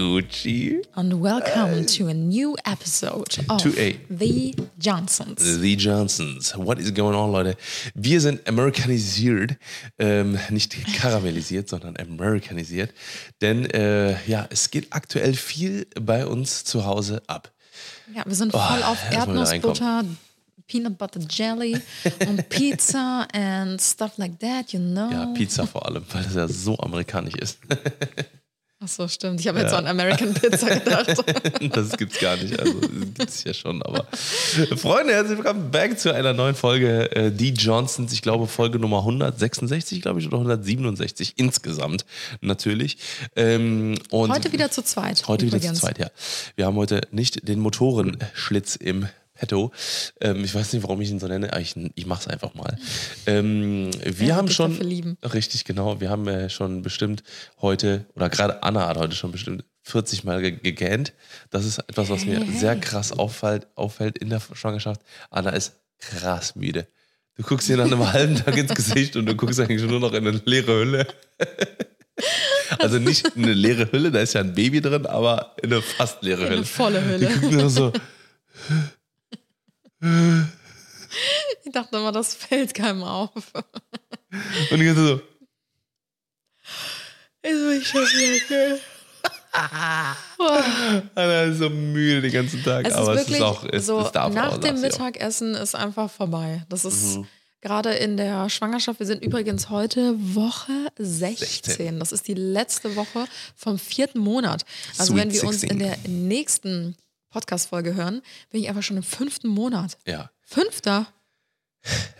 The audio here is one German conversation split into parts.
Gucci. and welcome to a new episode of To a- The Johnsons. The Johnsons. What is going on, Leute? Wir sind amerikanisiert, ähm, nicht karamellisiert, sondern amerikanisiert. Denn äh, ja, es geht aktuell viel bei uns zu Hause ab. Ja, wir sind voll auf erst mal wieder Erdnussbutter, Peanut Butter Jelly und Pizza and stuff like that, you know. Ja, Pizza vor allem, weil das ja so amerikanisch ist. Ach so, stimmt. Ich habe jetzt so an American Pizza gedacht. Das gibt's gar nicht. Also das gibt's ja schon, aber. Freunde, herzlich willkommen back zu einer neuen Folge äh, Die Johnsons. Ich glaube, Folge Nummer 166, glaube ich, oder 167 insgesamt natürlich. Ähm, und Heute wieder zu zweit. Heute wieder zu übrigens. zweit, ja. Wir haben heute nicht den Motorenschlitz im Petto. Ähm, ich weiß nicht, warum ich ihn so nenne, aber ich, ich mache es einfach mal. Ähm, wir Ja, haben schon. dafür lieben. Richtig, genau. Wir haben äh, schon bestimmt heute, oder gerade Anna hat heute schon bestimmt 40 Mal ge gegähnt. Das ist etwas, was mir Hey, sehr krass auffällt, auffällt in der Schwangerschaft. Anna ist krass müde. Du guckst ihr nach einem halben Tag ins Gesicht und du guckst eigentlich nur noch in eine leere Hülle. Also nicht eine leere Hülle, da ist ja ein Baby drin, aber in eine fast leere Eine Hülle. volle Die Hülle. gucken nur so, Ich dachte immer, das fällt keinem auf. und die ganze so, Jetzt bin ich schon wieder Anna ist so müde den ganzen Tag. Es aber ist es ist auch, es, so, es darf nach auch, dem auch. Mittagessen ist einfach vorbei. Das ist Mhm. gerade in der Schwangerschaft. Wir sind übrigens heute Woche 16. 16. Das ist die letzte Woche vom vierten Monat. Also Sweet wenn wir uns 16. in der nächsten Podcast-Folge hören, bin ich einfach schon im fünften Monat. Ja, Fünfter?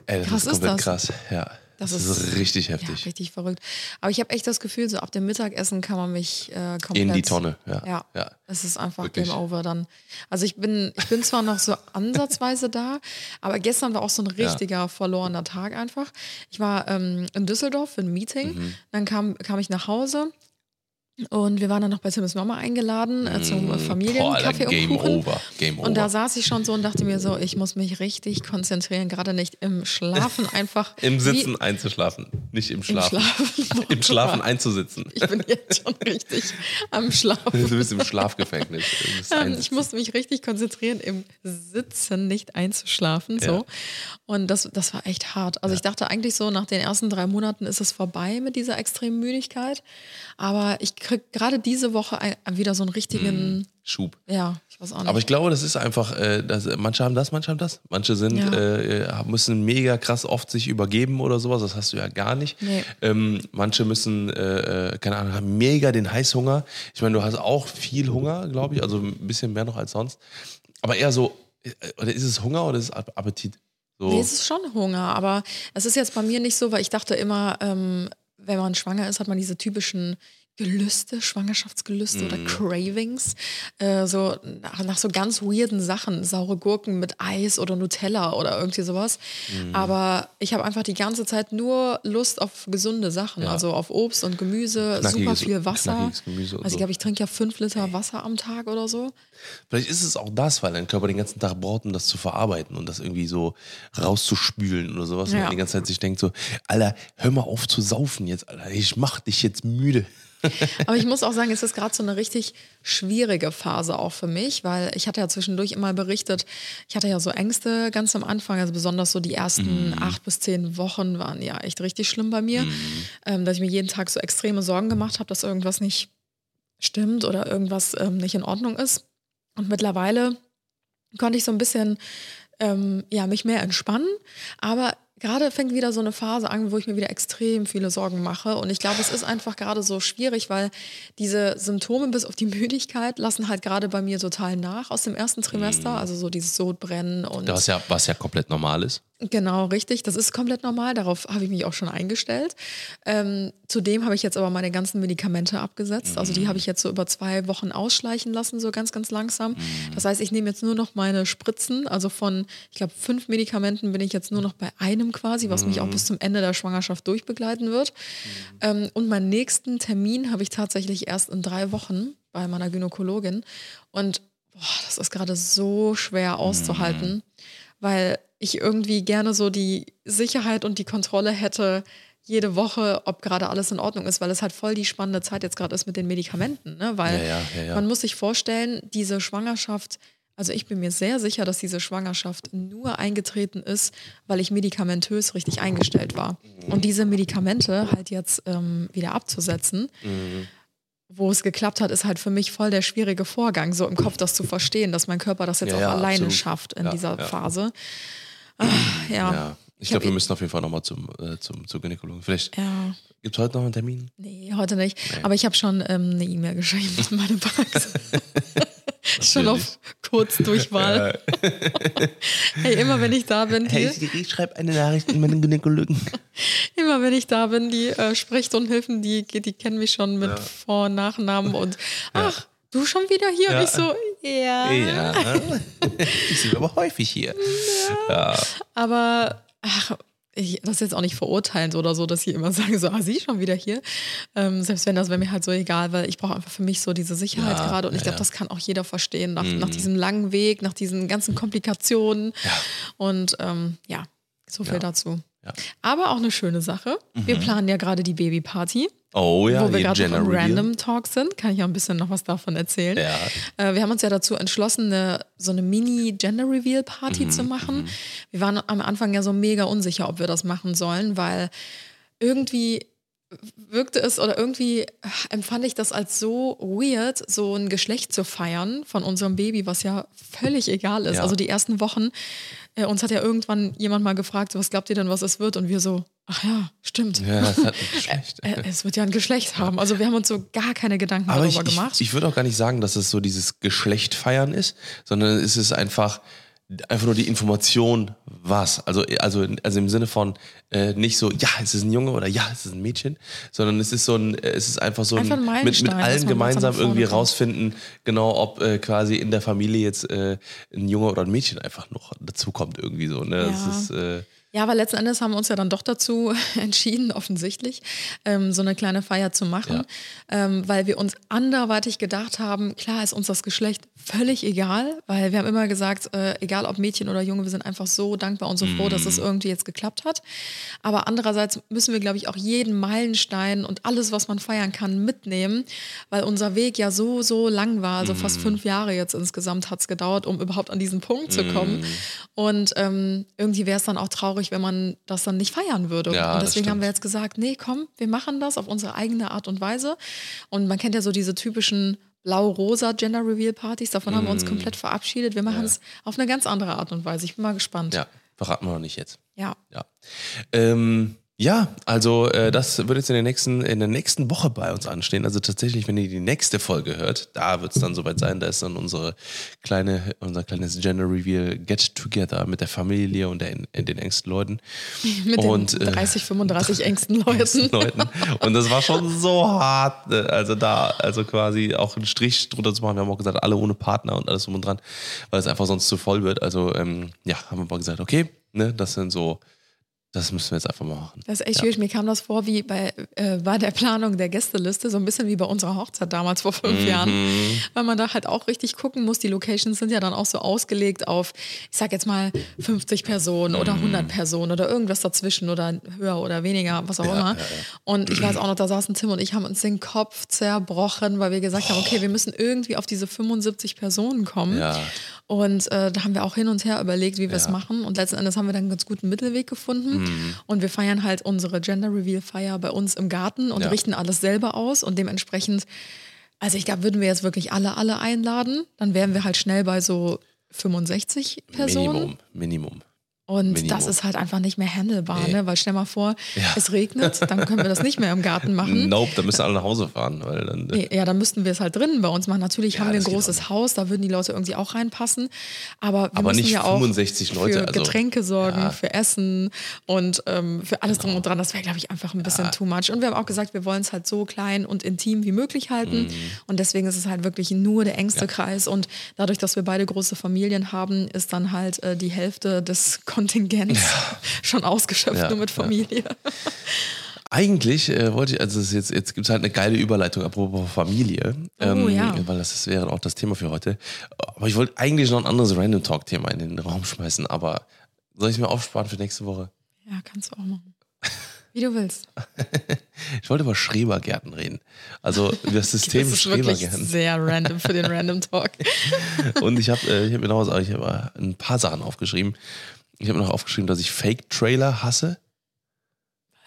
ey, das Krass ist ist komplett das. krass. Ja, Das das, ist- ist, richtig Ja, heftig. richtig verrückt. Aber ich habe echt das Gefühl, so ab dem Mittagessen kann man mich äh, komplett... In die Tonne, ja. Ja. ja. Es ist einfach Wirklich. Game Over dann. Also ich bin, ich bin zwar noch so ansatzweise da, aber gestern war auch so ein richtiger verlorener Tag einfach. Ich war ähm, in Düsseldorf für ein Meeting, Mhm. dann kam, kam ich nach Hause und wir waren dann noch bei Tims Mama eingeladen äh, zum Mm, Familienkaffee und Game Kuchen. over. Game over. Und da saß ich schon so und dachte mir so, ich muss mich richtig konzentrieren, gerade nicht im Schlafen einfach. Im wie- Sitzen einzuschlafen, nicht im Im Schlafen. Schlafen. Im Schlafen einzusitzen. Ich bin jetzt schon richtig am Schlafen. Du bist im Schlafgefängnis. Bist Ähm, ich musste mich richtig konzentrieren, im Sitzen nicht einzuschlafen. So. Ja. Und das, das war echt hart. Also ich dachte eigentlich so, nach den ersten drei Monaten ist es vorbei mit dieser extremen Müdigkeit. Aber ich krieg gerade diese Woche ein, wieder so einen richtigen, Schub. ja, ich weiß auch nicht. Aber ich glaube, das ist einfach, äh, das, manche haben das, manche haben das. Manche sind, Ja. äh, müssen mega krass oft sich übergeben oder sowas. Das hast du ja gar nicht. Nee. Ähm, manche müssen, äh, äh, keine Ahnung, haben mega den Heißhunger. Ich meine, du hast auch viel Hunger, glaube ich, also ein bisschen mehr noch als sonst. Aber eher so, äh, oder ist es Hunger oder ist es Ap- Appetit? So. Nee, es ist schon Hunger, aber es ist jetzt bei mir nicht so, weil ich dachte immer, ähm, wenn man schwanger ist, hat man diese typischen Gelüste, Schwangerschaftsgelüste oder Cravings, äh, so nach, nach so ganz weirden Sachen, saure Gurken mit Eis oder Nutella oder irgendwie sowas. Aber ich habe einfach die ganze Zeit nur Lust auf gesunde Sachen, Ja. also auf Obst und Gemüse, super viel Wasser. Gemüse und also ich glaube, ich trinke ja fünf Liter Wasser am Tag oder so. Vielleicht ist es auch das, weil dein Körper den ganzen Tag braucht, um das zu verarbeiten und das irgendwie so rauszuspülen oder sowas. Und Ja. man die ganze Zeit sich denkt so, Alter, hör mal auf zu saufen jetzt, Alter. Ich mach dich jetzt müde. Aber ich muss auch sagen, es ist gerade so eine richtig schwierige Phase auch für mich, weil ich hatte ja zwischendurch immer berichtet, ich hatte ja so Ängste ganz am Anfang, also besonders so die ersten acht bis zehn Wochen waren ja echt richtig schlimm bei mir, ähm, dass ich mir jeden Tag so extreme Sorgen gemacht habe, dass irgendwas nicht stimmt oder irgendwas ähm, nicht in Ordnung ist. Und mittlerweile konnte ich so ein bisschen ähm, ja, mich mehr entspannen, aber gerade fängt wieder so eine Phase an, wo ich mir wieder extrem viele Sorgen mache. Und ich glaube, es ist einfach gerade so schwierig, weil diese Symptome bis auf die Müdigkeit lassen halt gerade bei mir total nach aus dem ersten Trimester. Also so dieses Sodbrennen und Was ja, was ja komplett normal ist. Genau, richtig. Das ist komplett normal. Darauf habe ich mich auch schon eingestellt. Ähm, zudem habe ich jetzt aber meine ganzen Medikamente abgesetzt. Also die habe ich jetzt so über zwei Wochen ausschleichen lassen, so ganz, ganz langsam. Das heißt, ich nehme jetzt nur noch meine Spritzen. Also von, ich glaube, fünf Medikamenten bin ich jetzt nur noch bei einem quasi, was mich auch bis zum Ende der Schwangerschaft durchbegleiten wird. Ähm, und meinen nächsten Termin habe ich tatsächlich erst in drei Wochen bei meiner Gynäkologin. Und boah, das ist gerade so schwer auszuhalten, Mhm. weil ich irgendwie gerne so die Sicherheit und die Kontrolle hätte, jede Woche, ob gerade alles in Ordnung ist, weil es halt voll die spannende Zeit jetzt gerade ist mit den Medikamenten. Ne? Weil Ja, ja, ja, man muss sich vorstellen, diese Schwangerschaft, also ich bin mir sehr sicher, dass diese Schwangerschaft nur eingetreten ist, weil ich medikamentös richtig eingestellt war. Und diese Medikamente halt jetzt ähm, wieder abzusetzen, wo es geklappt hat, ist halt für mich voll der schwierige Vorgang, so im Kopf das zu verstehen, dass mein Körper das jetzt auch alleine absolut. schafft in dieser. Phase. Ah, ja. Ja. Ich Ich glaube, wir müssen auf jeden Fall nochmal zum, äh, zum, zum Gynäkologen. Vielleicht Ja. gibt es heute noch einen Termin. Nee, heute nicht. Aber ich habe schon ähm, eine E-Mail geschrieben an meine Praxis. schon auf Kurzdurchwahl. hey, immer wenn ich da bin, die, Siri, schreib eine Nachricht an meinen Gynäkologen. immer wenn ich da bin, die äh, Sprechstundenhilfen, die, die kennen mich schon mit Vor- und Nachnamen und ach, du schon wieder hier? Ja. Und ich so, ja. Ja. Ich sehe aber häufig hier. Ja. Aber ach, ich, das ist jetzt auch nicht verurteilend oder so, dass sie immer sagen, so, ah, sie schon wieder hier. Ähm, selbst wenn das wäre mir halt so egal, weil ich brauche einfach für mich so diese Sicherheit Ja, gerade und ich ja, glaube, ja. das kann auch jeder verstehen nach, Mhm. nach diesem langen Weg, nach diesen ganzen Komplikationen. Und ähm, ja, so viel Ja. dazu. Ja. Aber auch eine schöne Sache. Wir planen ja gerade die Babyparty, Oh ja, wo wir gerade im Reveal. Random Talk sind. Kann ich auch ein bisschen noch was davon erzählen. Ja. Äh, wir haben uns ja dazu entschlossen, eine, so eine Mini-Gender-Reveal-Party Mhm, zu machen. Wir waren am Anfang ja so mega unsicher, ob wir das machen sollen, weil irgendwie wirkte es oder irgendwie empfand ich das als so weird, so ein Geschlecht zu feiern von unserem Baby, was ja völlig egal ist. Ja. Also die ersten Wochen, äh, uns hat ja irgendwann jemand mal gefragt, was glaubt ihr denn, was es wird? Und wir so, ach ja, stimmt. Ja, das hat ein Geschlecht. Äh, Es wird ja ein Geschlecht haben. Also wir haben uns so gar keine Gedanken Aber ich, darüber ich, gemacht. ich würde auch gar nicht sagen, dass es so dieses Geschlecht feiern ist, sondern es ist einfach einfach nur die Information, was. Also, also, also im Sinne von äh, nicht so, ja, es ist ein Junge oder ja, es ist ein Mädchen, sondern es ist so ein, äh, es ist einfach so Einfach ein mit, mit allen gemeinsam irgendwie kommt. rausfinden, genau, ob äh, quasi in der Familie jetzt äh, ein Junge oder ein Mädchen einfach noch dazukommt irgendwie so. Ne? Das Ja. ist, äh, Ja, aber letzten Endes haben wir uns ja dann doch dazu entschieden, offensichtlich, ähm, so eine kleine Feier zu machen, ähm, weil wir uns anderweitig gedacht haben, klar ist uns das Geschlecht völlig egal, weil wir haben immer gesagt, äh, egal ob Mädchen oder Junge, wir sind einfach so dankbar und so froh, dass es irgendwie jetzt geklappt hat. Aber andererseits müssen wir, glaube ich, auch jeden Meilenstein und alles, was man feiern kann, mitnehmen, weil unser Weg ja so, so lang war, also fast fünf Jahre jetzt insgesamt hat es gedauert, um überhaupt an diesen Punkt zu kommen. Und ähm, irgendwie wäre es dann auch traurig, wenn man das dann nicht feiern würde. Ja, und deswegen haben wir jetzt gesagt, nee, komm, wir machen das auf unsere eigene Art und Weise. Und man kennt ja so diese typischen blau-rosa Gender Reveal Partys, davon haben wir Mm. uns komplett verabschiedet. Wir machen es auf eine ganz andere Art und Weise. Ich bin mal gespannt. ja, verraten wir noch nicht jetzt. ja. Ja. Ähm, ja, also äh, das wird jetzt in der, nächsten, in der nächsten Woche bei uns anstehen. Also tatsächlich, wenn ihr die nächste Folge hört, da wird es dann soweit sein. Da ist dann unsere kleine, unser kleines Gender Reveal Get Together mit der Familie und der, den engsten Leuten. Mit Und, den äh, 30, 35 engsten Leuten. Leuten. Und das war schon so hart. ne? Also da, also quasi auch einen Strich drunter zu machen. Wir haben auch gesagt, alle ohne Partner und alles drum und dran, weil es einfach sonst zu voll wird. Also ähm, ja, haben wir mal gesagt, okay, ne, das sind so, das müssen wir jetzt einfach mal machen. Das ist echt schwierig. Mir kam das vor wie bei, äh, bei der Planung der Gästeliste, so ein bisschen wie bei unserer Hochzeit damals vor Mhm. fünf Jahren. Weil man da halt auch richtig gucken muss. Die Locations sind ja dann auch so ausgelegt auf, ich sag jetzt mal, 50 Personen oder Mhm. 100 Personen oder irgendwas dazwischen oder höher oder weniger, was auch immer. Und ich weiß auch noch, da saßen Tim und ich haben uns den Kopf zerbrochen, weil wir gesagt haben, okay, wir müssen irgendwie auf diese 75 Personen kommen. Und äh, da haben wir auch hin und her überlegt, wie wir es Ja. machen. Und letzten Endes haben wir dann einen ganz guten Mittelweg gefunden. Und wir feiern halt unsere Gender Reveal Feier bei uns im Garten und Ja. richten alles selber aus. Und dementsprechend, also ich glaube, würden wir jetzt wirklich alle, alle einladen, dann wären wir halt schnell bei so 65 Personen. Minimum, Minimum. Und Minimum. das ist halt einfach nicht mehr handelbar, Nee. ne? Weil stell mal vor, Ja. es regnet, dann können wir das nicht mehr im Garten machen. Nope, da müssen alle nach Hause fahren, weil dann. Nee, ja, dann müssten wir es halt drinnen bei uns machen. Natürlich Ja, haben wir ein großes Haus, da würden die Leute irgendwie auch reinpassen. Aber wir Aber müssen nicht ja auch 65 Leute, für also- Getränke sorgen, Ja. für Essen und ähm, für alles drum und dran. Das wäre, glaube ich, einfach ein bisschen too much. Und wir haben auch gesagt, wir wollen es halt so klein und intim wie möglich halten. Mhm. Und deswegen ist es halt wirklich nur der engste Kreis. Und dadurch, dass wir beide große Familien haben, ist dann halt äh, die Hälfte des Kontingents schon ausgeschöpft, Ja, nur mit ja. Familie. Eigentlich äh, wollte ich, also jetzt, jetzt gibt es halt eine geile Überleitung, apropos Familie. Oh, ja. Weil das ist, wäre auch das Thema für heute. Aber ich wollte eigentlich noch ein anderes Random Talk-Thema in den Raum schmeißen, aber soll ich es mir aufsparen für nächste Woche? Ja, kannst du auch machen. Wie du willst. Ich wollte über Schrebergärten reden. Also das System Das ist wirklich Schrebergärten. sehr random für den Random Talk. Und ich habe äh, ich hab mir noch was, ich hab äh, ein paar Sachen aufgeschrieben. Ich habe noch aufgeschrieben, dass ich Fake-Trailer hasse.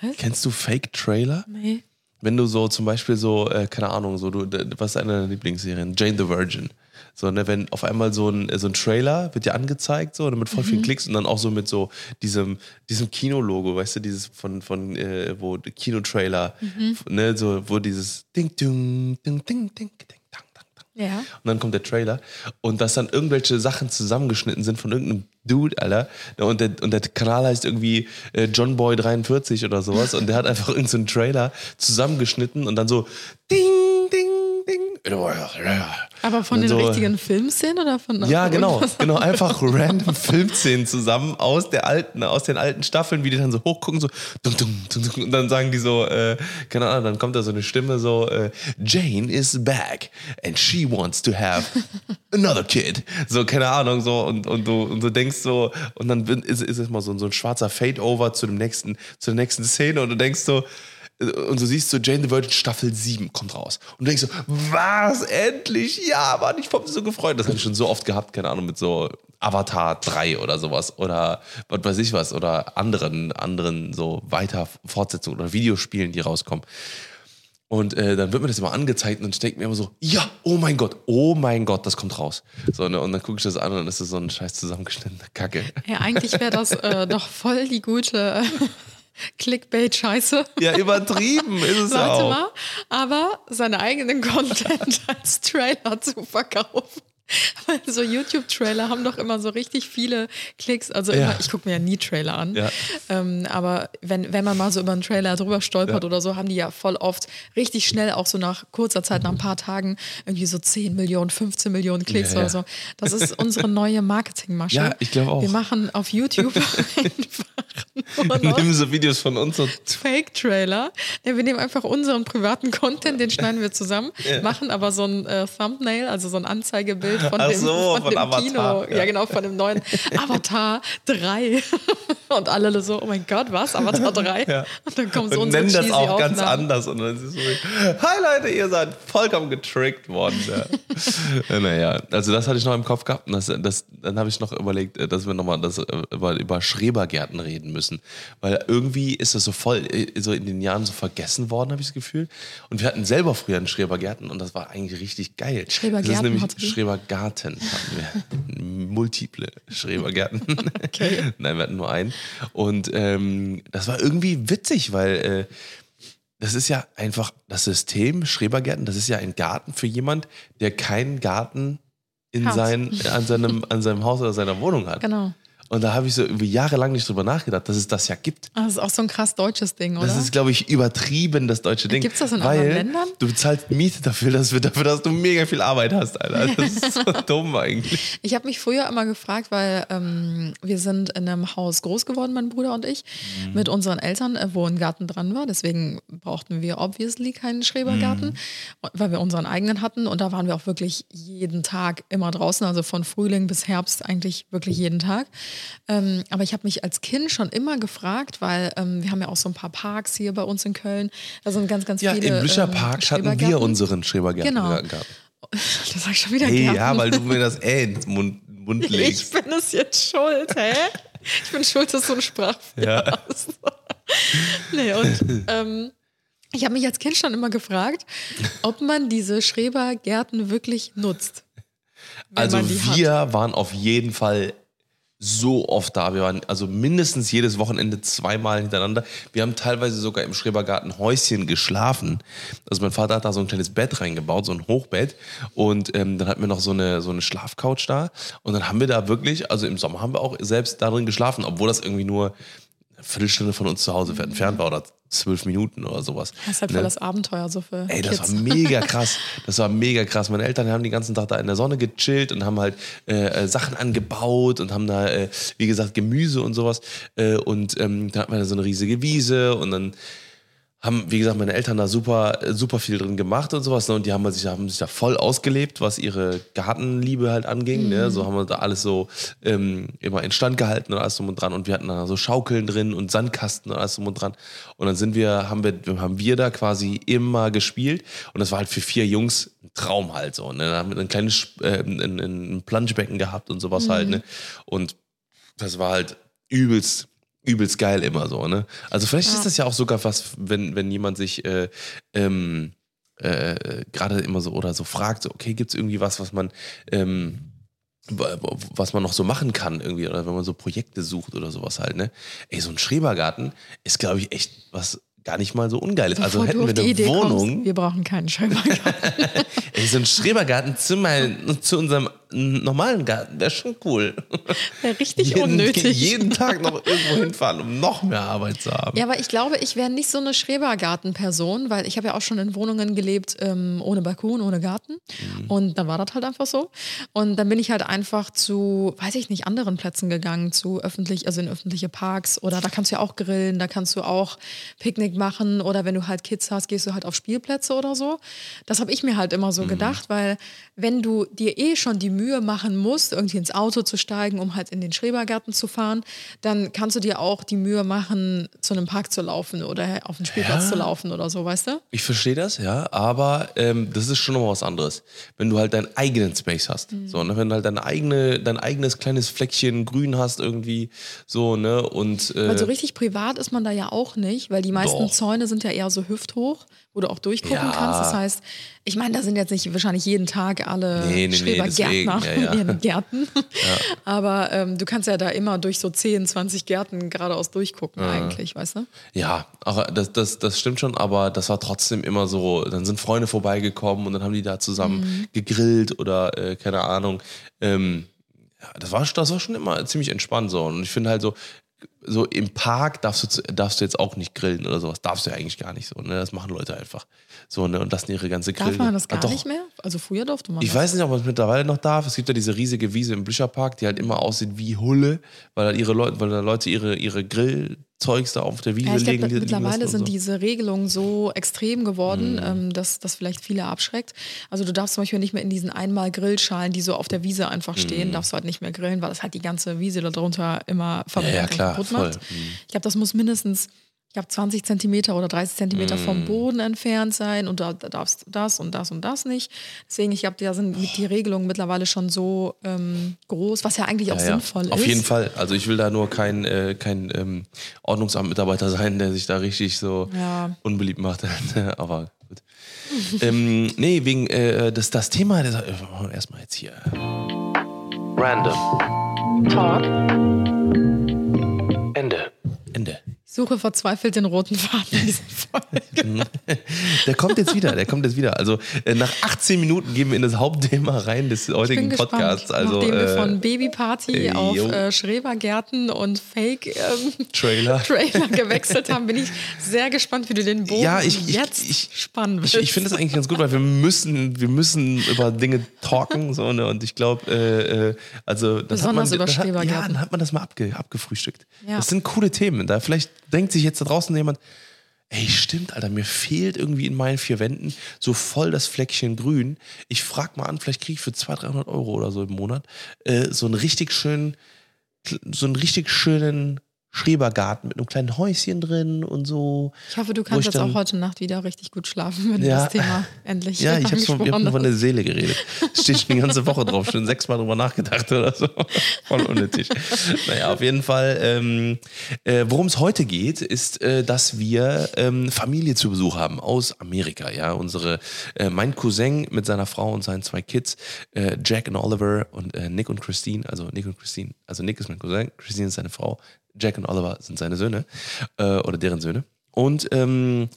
Was? Kennst du Fake-Trailer? Nee. Wenn du so zum Beispiel so, äh, keine Ahnung, so du, was ist eine deiner Lieblingsserien? Jane the Virgin. So, ne, wenn auf einmal so ein, so ein Trailer wird dir angezeigt, so, mit voll vielen Klicks und dann auch so mit so diesem, diesem Kino-Logo, weißt du, dieses von, von äh, wo Kinotrailer, ne, so, wo dieses Ding, Ding, Ding, Ding, Ding, Ding. Ja. Und dann kommt der Trailer und dass dann irgendwelche Sachen zusammengeschnitten sind von irgendeinem Dude, Alter. Und der, und der Kanal heißt irgendwie äh, John Boy 43 oder sowas. Und der hat einfach irgendeinen so Trailer zusammengeschnitten und dann so Ding. Aber von den so- richtigen Filmszenen oder von Ja, genau, genau, einfach random Filmszenen zusammen aus der alten, aus den alten Staffeln, wie die dann so hochgucken, so dum, dum, dum, und dann sagen die so, äh, keine Ahnung, dann kommt da so eine Stimme so, äh, Jane is back and she wants to have another kid. So, keine Ahnung, so und, und du und du denkst so, und dann ist, ist es mal so, so ein schwarzer Fade-Over zu dem nächsten, zur nächsten Szene und du denkst so, und du siehst so, Jane the Virgin Staffel 7 kommt raus. Und du denkst so, was, endlich? Ja, Mann, ich hab mich so gefreut. Das habe ich schon so oft gehabt, keine Ahnung, mit so Avatar 3 oder sowas. Oder was weiß ich was. Oder anderen, anderen so weiter Fortsetzungen oder Videospielen, die rauskommen. Und äh, dann wird mir das immer angezeigt und ich denke mir immer so, ja, oh mein Gott, oh mein Gott, das kommt raus. So, ne, und dann gucke ich das an und dann ist das so ein scheiß zusammengeschnittene Kacke. Ja, eigentlich wäre das äh, doch voll die gute äh, Clickbait-Scheiße. Ja, übertrieben ist es Warte auch. mal, aber seine eigenen Content als Trailer zu verkaufen. So YouTube-Trailer haben doch immer so richtig viele Klicks. Also Ja. immer, ich gucke mir ja nie Trailer an. Ja. Ähm, aber wenn, wenn man mal so über einen Trailer drüber stolpert Ja. oder so, haben die ja voll oft richtig schnell, auch so nach kurzer Zeit, nach ein paar Tagen, irgendwie so 10 Millionen, 15 Millionen Klicks Ja, ja. oder so. Das ist unsere neue Marketingmasche. Ja, ich glaube auch. Wir machen auf YouTube einfach nur Nimm so Videos von uns Fake-Trailer. Ja, wir nehmen einfach unseren privaten Content, den schneiden wir zusammen, machen aber so ein äh, Thumbnail, also so ein Anzeigebild von Ach dem, so, von von dem Avatar, Kino. ja. Ja. genau, von dem neuen Avatar 3. Und alle so, oh mein Gott, was? Avatar 3? Ja. Und dann kommen so und nennen das auch ganz Aufnahmen. anders. Und dann ist es so, hi Leute, ihr seid vollkommen getrickt worden. Ja. naja, also das hatte ich noch im Kopf gehabt. Und das, das, dann habe ich noch überlegt, äh, dass wir nochmal das, äh, über, über Schrebergärten reden müssen. Weil irgendwie ist das so voll, äh, so in den Jahren so vergessen worden, habe ich das Gefühl. Und wir hatten selber früher einen Schrebergärten und das war eigentlich richtig geil. Schrebergärten Das ist nämlich ihr? Schrebergarten hatten wir. Multiple Schrebergärten. Okay. Nein, wir hatten nur einen. Und ähm, das war irgendwie witzig, weil äh, das ist ja einfach das System Schrebergärten, das ist ja ein Garten für jemand, der keinen Garten in sein, an, seinem, an seinem Haus oder seiner Wohnung hat. Genau. Und da habe ich so irgendwie jahrelang nicht drüber nachgedacht, dass es das ja gibt. Ah, Das ist auch so ein krass deutsches Ding, oder? Das ist, glaube ich, übertrieben, das deutsche Ding. Gibt's das in weil anderen Ländern? Du bezahlst Miete dafür, dass, dafür, dass du mega viel Arbeit hast, Alter. Das ist so dumm eigentlich. Ich habe mich früher immer gefragt, weil ähm, wir sind in einem Haus groß geworden, mein Bruder und ich, Mhm. mit unseren Eltern, äh, wo ein Garten dran war. Deswegen brauchten wir obviously keinen Schrebergarten, Mhm. weil wir unseren eigenen hatten. Und da waren wir auch wirklich jeden Tag immer draußen, also von Frühling bis Herbst eigentlich wirklich jeden Tag. Ähm, aber ich habe mich als Kind schon immer gefragt, weil ähm, wir haben ja auch so ein paar Parks hier bei uns in Köln. Da sind ganz, ganz Ja, viele. im Blücher ähm, Park hatten wir Schrebergärten. unseren Schrebergarten Genau. gehabt. Das sag ich schon wieder Hey, Gärten. ja, weil du mir das äh ins Mund, Mund Ich legst. bin es jetzt schuld, hä? Ich bin schuld, dass du ein Sprachfehler Ja. nee, und ähm, ich habe mich als Kind schon immer gefragt, ob man diese Schrebergärten wirklich nutzt. Also die hat. wir waren auf jeden Fall so oft da. Wir waren also mindestens jedes Wochenende zweimal hintereinander. Wir haben teilweise sogar im Schrebergarten Häuschen geschlafen. Also mein Vater hat da so ein kleines Bett reingebaut, so ein Hochbett. Und ähm, dann hatten wir noch so eine, so eine Schlafcouch da. Und dann haben wir da wirklich, also im Sommer haben wir auch selbst darin geschlafen, obwohl das irgendwie nur Viertelstunde von uns zu Hause entfernt war oder zwölf Minuten oder sowas. Das ist halt Ne? voll das Abenteuer so für Ey, das Kids. war mega krass. Das war mega krass. Meine Eltern haben den ganzen Tag da in der Sonne gechillt und haben halt äh, äh, Sachen angebaut und haben da, äh, wie gesagt, Gemüse und sowas. Äh, und ähm, da hatten wir so eine riesige Wiese und dann haben, wie gesagt, meine Eltern da super, super viel drin gemacht und sowas. Ne? Und die haben sich, haben sich da voll ausgelebt, was ihre Gartenliebe halt anging. Ne? So haben wir da alles so ähm, immer instand gehalten und alles drum und dran. Und wir hatten da so Schaukeln drin und Sandkasten und alles drum und dran. Und dann sind wir, haben wir, haben wir da quasi immer gespielt. Und das war halt für vier Jungs ein Traum halt so. Ne? Da haben wir ein kleines äh, ein, ein Planschbecken gehabt und sowas halt. Ne? Und das war halt übelst übelst geil immer so, ne? Also vielleicht Ja. ist das ja auch sogar was, wenn, wenn jemand sich äh, ähm, äh, gerade immer so oder so fragt, so, okay, gibt es irgendwie was, was man ähm, wa- wa- was man noch so machen kann irgendwie oder wenn man so Projekte sucht oder sowas halt, ne? Ey, so ein Schrebergarten ist, glaube ich, echt was gar nicht mal so ungeil ist. Also hätten wir eine Idee Wohnung, Kommst, wir brauchen keinen Schrebergarten. ey, so ein Schrebergarten zu, mein, zu unserem normalen Garten, wäre schon cool. Wäre richtig jeden, unnötig. jeden Tag noch irgendwo hinfahren, um noch mehr Arbeit zu haben. Ja, aber ich glaube, ich wäre nicht so eine Schrebergartenperson, weil ich habe ja auch schon in Wohnungen gelebt ähm, ohne Balkon, ohne Garten. Mhm. Und dann war das halt einfach so. Und dann bin ich halt einfach zu, weiß ich nicht, anderen Plätzen gegangen, zu öffentlich, also in öffentliche Parks oder da kannst du ja auch grillen, da kannst du auch Picknick machen oder wenn du halt Kids hast, gehst du halt auf Spielplätze oder so. Das habe ich mir halt immer Mhm. so gedacht, weil wenn du dir eh schon die Mühe machen musst, irgendwie ins Auto zu steigen, um halt in den Schrebergarten zu fahren, dann kannst du dir auch die Mühe machen, zu einem Park zu laufen oder auf den Spielplatz Ja. zu laufen oder so, weißt du? Ich verstehe das, ja, aber ähm, das ist schon noch mal was anderes. Wenn du halt deinen eigenen Space hast, Mhm. so, ne? wenn du halt deine eigene, dein eigenes kleines Fleckchen grün hast irgendwie, so, ne, und äh, Weil so richtig privat ist man da ja auch nicht, weil die meisten Doch. Zäune sind ja eher so hüfthoch, wo du auch durchgucken Ja. kannst. Das heißt, ich meine, da sind jetzt nicht wahrscheinlich jeden Tag alle Nee, nee, nee, Schrebergärtner deswegen, ja, ja. in ihren Gärten. Aber ähm, du kannst ja da immer durch so 10, 20 Gärten geradeaus durchgucken eigentlich, weißt du? ja, aber das, das, das stimmt schon, aber das war trotzdem immer so, dann sind Freunde vorbeigekommen und dann haben die da zusammen Mhm. gegrillt oder, äh, keine Ahnung, ähm, das war, das war schon immer ziemlich entspannt so und ich finde halt so, so im Park darfst du, darfst du jetzt auch nicht grillen oder sowas. Darfst du ja eigentlich gar nicht so. Ne? Das machen Leute einfach. So, ne? Und lassen ihre ganze Grill. Darf man das Ah, gar doch. nicht mehr? Also früher durfte man Ich das. weiß nicht, ob man es mittlerweile noch darf. Es gibt ja diese riesige Wiese im Blücherpark, die halt immer aussieht wie Hulle, weil da ihre Leute, weil da Leute ihre, ihre Grillzeugs da auf der Wiese Ja, ich legen. glaube, liegen mittlerweile sind so. diese Regelungen so extrem geworden, Mhm. ähm, dass das vielleicht viele abschreckt. Also du darfst zum Beispiel nicht mehr in diesen einmal Grillschalen, die so auf der Wiese einfach stehen, darfst du halt nicht mehr grillen, weil das halt die ganze Wiese darunter immer verbrennt Mhm. ja, und klar. Macht. Mhm. Ich glaube, das muss mindestens ich glaube, 20 Zentimeter oder 30 Zentimeter Mhm. vom Boden entfernt sein und da, da darfst du das und das und das nicht. Deswegen, ich glaube, da sind die Regelungen mittlerweile schon so ähm, groß, was ja eigentlich auch Ja, ja. sinnvoll Auf ist. jeden Fall. Also ich will da nur kein, äh, kein ähm, Ordnungsamtmitarbeiter sein, der sich da richtig so Ja. unbeliebt macht. Aber gut. ähm, nee, wegen äh, das, das Thema, das, äh, erstmal jetzt hier. Random. Talk. Suche verzweifelt den roten Faden in dieser Folge. Der kommt jetzt wieder, der kommt jetzt wieder. Also äh, nach 18 Minuten gehen wir in das Hauptthema rein des Ich heutigen Podcasts. gespannt. Also Nachdem wir äh, von Babyparty äh, auf äh, Schrebergärten und Fake-Trailer Trailer. gewechselt haben, bin ich sehr gespannt, wie du den Bogen Ja, ich- ich- jetzt ich- spannen Ich, willst. ich finde das eigentlich ganz gut, weil wir müssen, wir müssen über Dinge talken. So, ne? Und ich glaube, äh, äh, also das Besonders hat man, über das hat, Ja, Schrebergärten. dann hat man das mal abge, abgefrühstückt. Ja. Das sind coole Themen. Da vielleicht denkt sich jetzt da draußen jemand, ey, stimmt, Alter, mir fehlt irgendwie in meinen vier Wänden so voll das Fleckchen grün. Ich frag mal an, vielleicht kriege ich für 200, 300 Euro oder so im Monat äh, so einen richtig schönen, so einen richtig schönen Schrebergarten mit einem kleinen Häuschen drin und so. Ich hoffe, du kannst jetzt dann- auch heute Nacht wieder richtig gut schlafen, wenn Ja. das Thema endlich Ja, ich habe ich hab von der. Seele geredet. Steht schon die ganze Woche drauf, schon sechsmal drüber nachgedacht oder so. Voll unnötig. naja, auf jeden Fall. Ähm, äh, Worum es heute geht, ist, äh, dass wir ähm, Familie zu Besuch haben aus Amerika. Ja, unsere, äh, mein Cousin mit seiner Frau und seinen zwei Kids, äh, Jack und Oliver und äh, Nick und Christine. Also Nick und Christine. Also Nick ist mein Cousin, Christine ist seine Frau. Jack und Oliver sind seine Söhne äh, oder deren Söhne. Und ähm,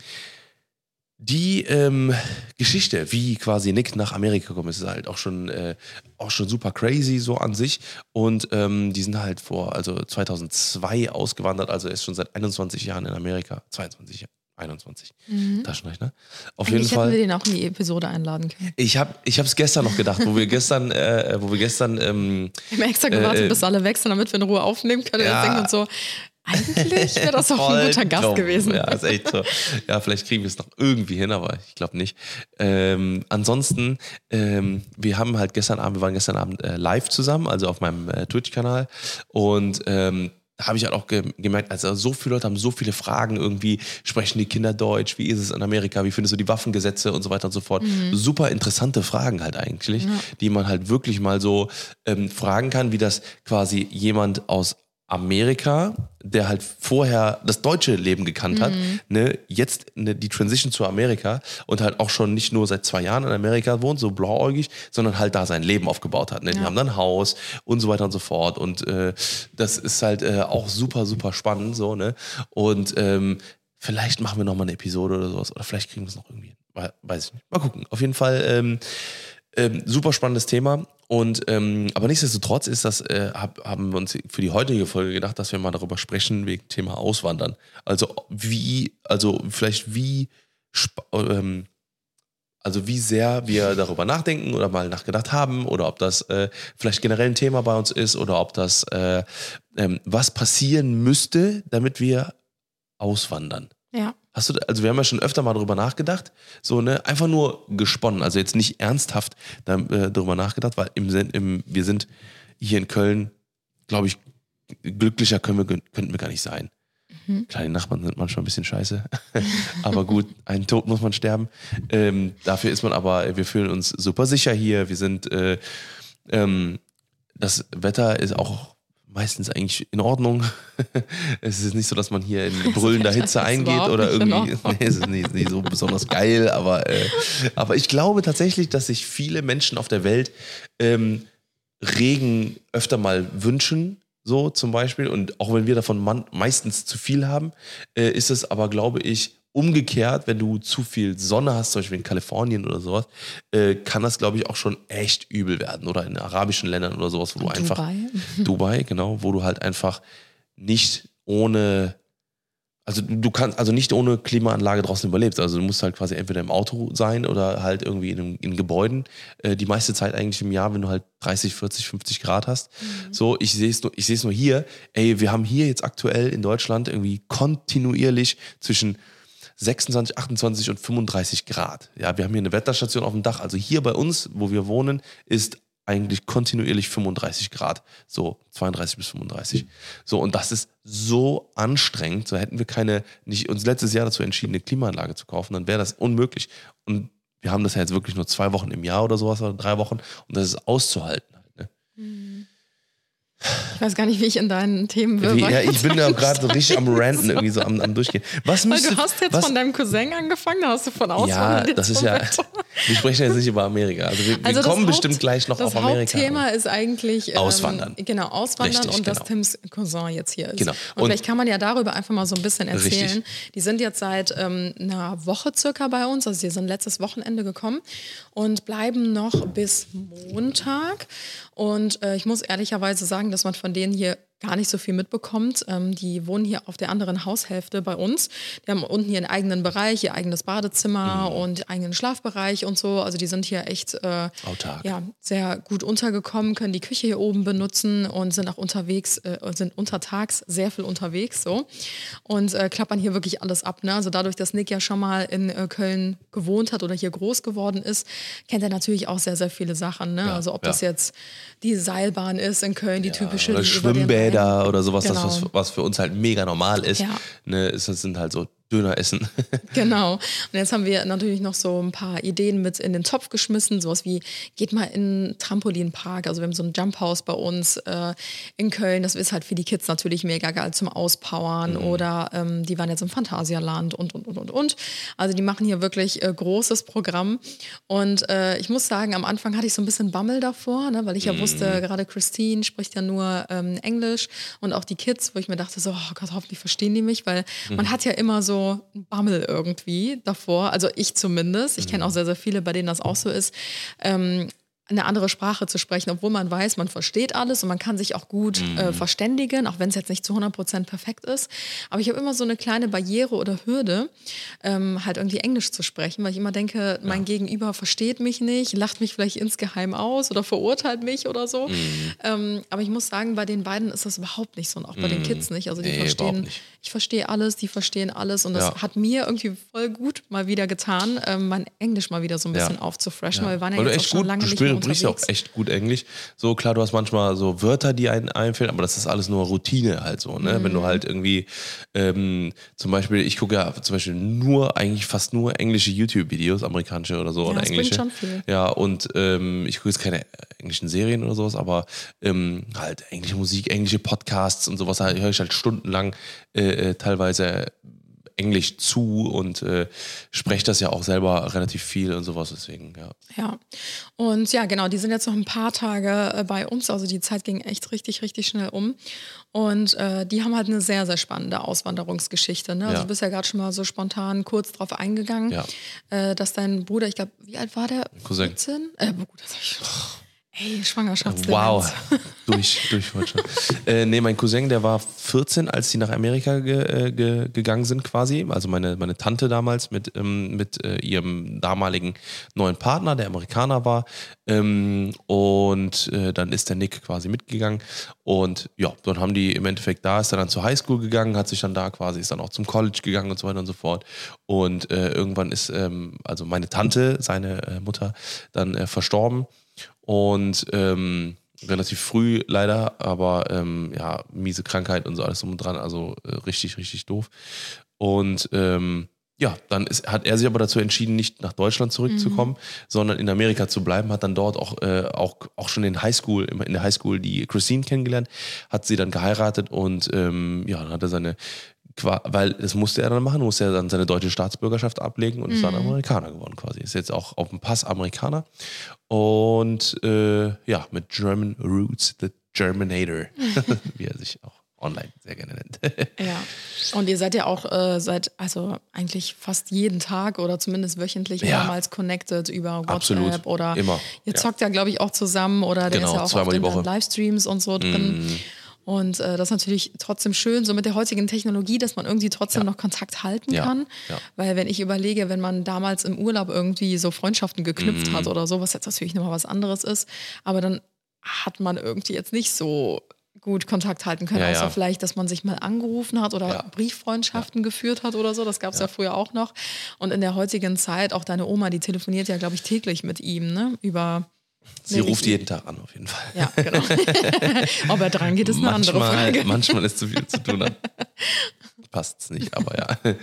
die ähm, Geschichte, wie quasi Nick nach Amerika gekommen ist, ist halt auch schon, äh, auch schon super crazy so an sich. Und ähm, die sind halt vor, also 2002 ausgewandert, also ist schon seit 21 Jahren in Amerika. 22 Jahre. 21. Taschenrechner. Auf jeden Mhm. Eigentlich hätten wir Fall. den auch in die Episode einladen können. Ich habe ich es gestern noch gedacht, wo wir gestern, äh, wo wir gestern ähm, Wir haben extra gewartet, Äh, bis alle weg sind, damit wir in Ruhe aufnehmen können. ja. Denken wir uns so, Eigentlich wäre das auch ein guter Gast dumm. gewesen. Ja, ist echt so. Ja, vielleicht kriegen wir es noch irgendwie hin, aber ich glaube nicht. Ähm, ansonsten, ähm, wir haben halt gestern Abend, wir waren gestern Abend äh, live zusammen, also auf meinem äh, Twitch-Kanal und ähm, da habe ich halt auch ge gemerkt, also so viele Leute haben so viele Fragen irgendwie, sprechen die Kinder Deutsch, wie ist es in Amerika, wie findest du die Waffengesetze und so weiter und so fort. Super interessante Fragen halt eigentlich, die man halt wirklich mal so ähm, fragen kann, wie das quasi jemand aus Amerika, der halt vorher das deutsche Leben gekannt hat, ne, jetzt ne, die Transition zu Amerika und halt auch schon nicht nur seit zwei Jahren in Amerika wohnt, so blauäugig, sondern halt da sein Leben aufgebaut hat. Ne? Die haben dann ein Haus und so weiter und so fort. Und äh, das ist halt äh, auch super, super spannend so, ne? Und ähm, vielleicht machen wir noch mal eine Episode oder sowas. Oder vielleicht kriegen wir es noch irgendwie Weiß ich nicht. Mal gucken. Auf jeden Fall ähm, ähm, super spannendes Thema. Und ähm, aber nichtsdestotrotz ist das, äh, hab, haben wir uns für die heutige Folge gedacht, dass wir mal darüber sprechen wegen Thema Auswandern. Also wie, also vielleicht wie, ähm, also wie sehr wir darüber nachdenken oder mal nachgedacht haben oder ob das äh, vielleicht generell ein Thema bei uns ist oder ob das äh, ähm, was passieren müsste, damit wir auswandern. Ja. Hast du, also wir haben ja schon öfter mal darüber nachgedacht, so ne, einfach nur gesponnen, also jetzt nicht ernsthaft da, äh, darüber nachgedacht, weil im, im, wir sind hier in Köln, glaube ich, glücklicher können wir, könnten wir gar nicht sein. Klar, die Nachbarn sind manchmal ein bisschen scheiße, aber gut, einen Tod muss man sterben. Ähm, dafür ist man aber, wir fühlen uns super sicher hier. Wir sind, äh, ähm, das Wetter ist auch meistens eigentlich in Ordnung. es ist nicht so, dass man hier in brüllender Hitze eingeht oder irgendwie. Nee, es ist nicht, nicht so besonders geil, aber, äh, aber ich glaube tatsächlich, dass sich viele Menschen auf der Welt ähm, Regen öfter mal wünschen, so zum Beispiel. Und auch wenn wir davon meistens zu viel haben, äh, ist es aber, glaube ich, umgekehrt, wenn du zu viel Sonne hast, zum Beispiel in Kalifornien oder sowas, äh, kann das, glaube ich, auch schon echt übel werden. Oder in arabischen Ländern oder sowas, wo du einfach. Dubai. Dubai, genau, wo du halt einfach nicht ohne, also du kannst, also nicht ohne Klimaanlage draußen überlebst. Also du musst halt quasi entweder im Auto sein oder halt irgendwie in, einem- in Gebäuden. Äh, die meiste Zeit eigentlich im Jahr, wenn du halt 30, 40, 50 Grad hast. So, ich sehe es nur, ich sehe es nur hier. Ey, wir haben hier jetzt aktuell in Deutschland irgendwie kontinuierlich zwischen 26, 28 und 35 Grad. Ja, wir haben hier eine Wetterstation auf dem Dach. Also hier bei uns, wo wir wohnen, ist eigentlich kontinuierlich 35 Grad. So 32 bis 35. So, und das ist so anstrengend. So hätten wir keine, nicht uns letztes Jahr dazu entschieden, eine Klimaanlage zu kaufen, dann wäre das unmöglich. Und wir haben das ja jetzt wirklich nur zwei Wochen im Jahr oder sowas oder drei Wochen. Und das ist auszuhalten. Halt, ne? Ich weiß gar nicht, wie ich in deinen Themen Wie, ja, ich bin ja gerade so richtig am Ranten, irgendwie so am, am Durchgehen. Was Weil müsste, du hast jetzt was, von deinem Cousin angefangen, da hast du von Ja, Auswandern das ist ja. Wetter. Wir sprechen jetzt nicht über Amerika. Also wir, wir Also das kommen Haupt- bestimmt gleich noch das auf Amerika. Hauptthema ist eigentlich ähm, Auswandern. Genau, Auswandern Richtig, und dass genau. Tims Cousin jetzt hier ist. Genau. Und, Und- vielleicht kann man ja darüber einfach mal so ein bisschen erzählen. Richtig. Die sind jetzt seit ähm, einer Woche circa bei uns, also sie sind letztes Wochenende gekommen und bleiben noch bis Montag. Und äh, ich muss ehrlicherweise sagen, dass man von denen hier gar nicht so viel mitbekommt. Ähm, die wohnen hier auf der anderen Haushälfte bei uns. Die haben unten einen eigenen Bereich, ihr eigenes Badezimmer Mhm. und eigenen Schlafbereich und so. Also die sind hier echt äh, Autark. ja, sehr gut untergekommen, können die Küche hier oben benutzen und sind auch unterwegs, äh, sind untertags sehr viel unterwegs so und äh, klappern hier wirklich alles ab. Ne? Also dadurch, dass Nick ja schon mal in äh, Köln gewohnt hat oder hier groß geworden ist, kennt er natürlich auch sehr, sehr viele Sachen. Ne? Ja, also ob ja. das jetzt die Seilbahn ist in Köln, die typische oder die über den Schwimmbäder Rhein- oder sowas, das, was, Genau. was für uns halt mega normal ist. Ja. Ne, das sind halt so Döner essen. Genau. Und jetzt haben wir natürlich noch so ein paar Ideen mit in den Topf geschmissen. Sowas wie, geht mal in einen Trampolinpark. Also wir haben so ein Jump House bei uns äh, in Köln. Das ist halt für die Kids natürlich mega geil zum Auspowern. Mhm. Oder ähm, die waren jetzt im Phantasialand und, und, und, und, und. Also die machen hier wirklich äh, großes Programm. Und äh, ich muss sagen, am Anfang hatte ich so ein bisschen Bammel davor, ne, weil ich ja Mhm. wusste, gerade Christine spricht ja nur ähm, Englisch und auch die Kids, wo ich mir dachte, so, oh Gott, hoffentlich verstehen die mich, weil Mhm. man hat ja immer so einen Bammel irgendwie davor, also ich zumindest. Ich Mhm. kenne auch sehr, sehr viele, bei denen das auch so ist. Ähm, eine andere Sprache zu sprechen, obwohl man weiß, man versteht alles und man kann sich auch gut äh, verständigen, auch wenn es jetzt nicht zu 100% perfekt ist. Aber ich habe immer so eine kleine Barriere oder Hürde, ähm, halt irgendwie Englisch zu sprechen, weil ich immer denke, mein Gegenüber versteht mich nicht, lacht mich vielleicht insgeheim aus oder verurteilt mich oder so. Ähm, aber ich muss sagen, bei den beiden ist das überhaupt nicht so und auch bei den Kids nicht. Also die Nee, verstehen, ich verstehe alles, die verstehen alles und das Ja. hat mir irgendwie voll gut mal wieder getan, ähm, mein Englisch mal wieder so ein Ja. bisschen aufzufreshen, weil wir waren ja Weil jetzt auch schon lange nicht mehr sprichst auch unterwegs. echt gut Englisch. So klar, du hast manchmal so Wörter, die einem einfällen, aber das ist alles nur Routine halt so, ne? Wenn du Mhm. halt irgendwie ähm, zum Beispiel, ich gucke ja zum Beispiel nur, eigentlich fast nur englische YouTube-Videos, amerikanische oder so Ja, oder das englische. schon viel. Ja, und ähm, ich gucke jetzt keine englischen Serien oder sowas, aber ähm, halt englische Musik, englische Podcasts und sowas halt, höre ich halt stundenlang äh, äh, teilweise Englisch zu und äh, spreche das ja auch selber relativ viel und sowas, deswegen, ja. Ja, und ja, genau, die sind jetzt noch ein paar Tage äh, bei uns. Also die Zeit ging echt richtig, richtig schnell um. Und äh, die haben halt eine sehr, sehr spannende Auswanderungsgeschichte. Ne? Also Ja. du bist ja gerade schon mal so spontan kurz drauf eingegangen, Ja. äh, dass dein Bruder, ich glaube, wie alt war der? Cousin. 14? Äh, Bruder, sag ich. Ey, Schwangerschaftsdemenz. Wow, durch, durch äh, nee, mein Cousin, der war 14, als die nach Amerika ge, äh, ge, gegangen sind quasi. Also meine, meine Tante damals mit, ähm, mit äh, ihrem damaligen neuen Partner, der Amerikaner war. Ähm, und äh, dann ist der Nick quasi mitgegangen. Und ja, dann haben die im Endeffekt, da ist er dann zur Highschool gegangen, hat sich dann da quasi, ist dann auch zum College gegangen und so weiter und so fort. Und äh, irgendwann ist, ähm, also meine Tante, seine äh, Mutter, dann verstorben. Und ähm, relativ früh leider, aber ähm, ja, miese Krankheit und so alles drum und dran, also äh, richtig, richtig doof. Und ähm, ja, dann ist, hat er sich aber dazu entschieden, nicht nach Deutschland zurückzukommen, sondern in Amerika zu bleiben, hat dann dort auch, äh, auch, auch schon in Highschool, in der Highschool die Christine kennengelernt, hat sie dann geheiratet und ähm, ja, dann hat er seine weil das musste er dann machen, musste er dann seine deutsche Staatsbürgerschaft ablegen und ist dann Amerikaner geworden quasi. Ist jetzt auch auf dem Pass Amerikaner und äh, ja, mit German Roots, the Germinator, wie er sich auch online sehr gerne nennt. Ja. Und ihr seid ja auch äh, seit, also eigentlich fast jeden Tag oder zumindest wöchentlich Ja. mehrmals connected über WhatsApp Absolut. oder Immer. ihr Ja. zockt ja, glaube ich, auch zusammen oder der Genau, ist ja auch in den. Mhm. Livestreams und so drin. Und äh, das ist natürlich trotzdem schön, so mit der heutigen Technologie, dass man irgendwie trotzdem noch Kontakt halten Ja, kann. ja. Weil wenn ich überlege, wenn man damals im Urlaub irgendwie so Freundschaften geknüpft Mhm. hat oder so, was jetzt natürlich nochmal was anderes ist, aber dann hat man irgendwie jetzt nicht so gut Kontakt halten können, Ja, außer ja. vielleicht, dass man sich mal angerufen hat oder Ja. Brieffreundschaften geführt hat oder so. Das gab es ja. früher auch noch. Und in der heutigen Zeit, auch deine Oma, die telefoniert ja, glaube ich, täglich mit ihm, ne? Über. Sie ruft nicht- jeden Tag an, auf jeden Fall. Ja, genau. Ob er dran geht, ist eine andere manchmal, Frage. manchmal ist zu viel zu tun. Dann passt's nicht, aber ja.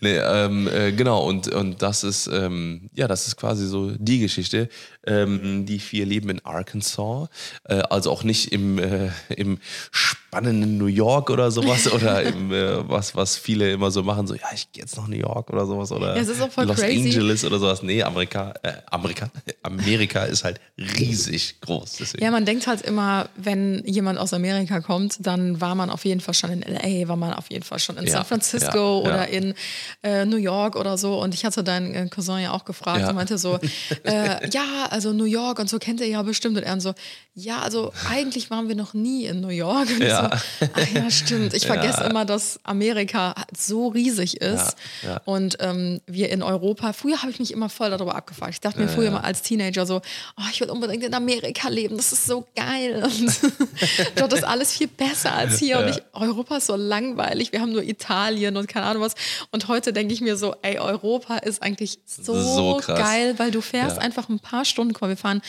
nee, ähm, äh, genau, und, und das ist, ähm, ja, das ist quasi so die Geschichte. Ähm, die vier leben in Arkansas, äh, also auch nicht im, äh, im spannenden New York oder sowas oder im, äh, was, was viele immer so machen, so, ja, ich gehe jetzt nach New York oder sowas oder Ja, es ist auch voll Los crazy. Angeles oder sowas. Nee, Amerika, äh, Amerika, Amerika ist halt riesig groß. Deswegen. Ja, man denkt halt immer, wenn jemand aus Amerika kommt, dann war man auf jeden Fall schon in LA, war man auf jeden Fall schon in Ja, San Francisco ja, ja. oder in äh, New York oder so. Und ich hatte deinen äh, Cousin ja auch gefragt und meinte so, äh, ja, also New York und so kennt ihr ja bestimmt. Und er so, ja, also eigentlich waren wir noch nie in New York. Und Ja. so, ach ja, stimmt. Ich vergesse immer, dass Amerika so riesig ist. Und ähm, wir in Europa, früher habe ich mich immer voll darüber abgefragt. Ich dachte mir früher mal als Teenager so, oh, ich will unbedingt in Amerika leben, das ist so geil. Und dort ist alles viel besser als hier. Und ich, Europa ist so langweilig, wir haben nur Italien und keine Ahnung was. Und heute denke ich mir so, ey, Europa ist eigentlich so, So geil, weil du fährst Ja. einfach ein paar Stunden, mal, wir fahren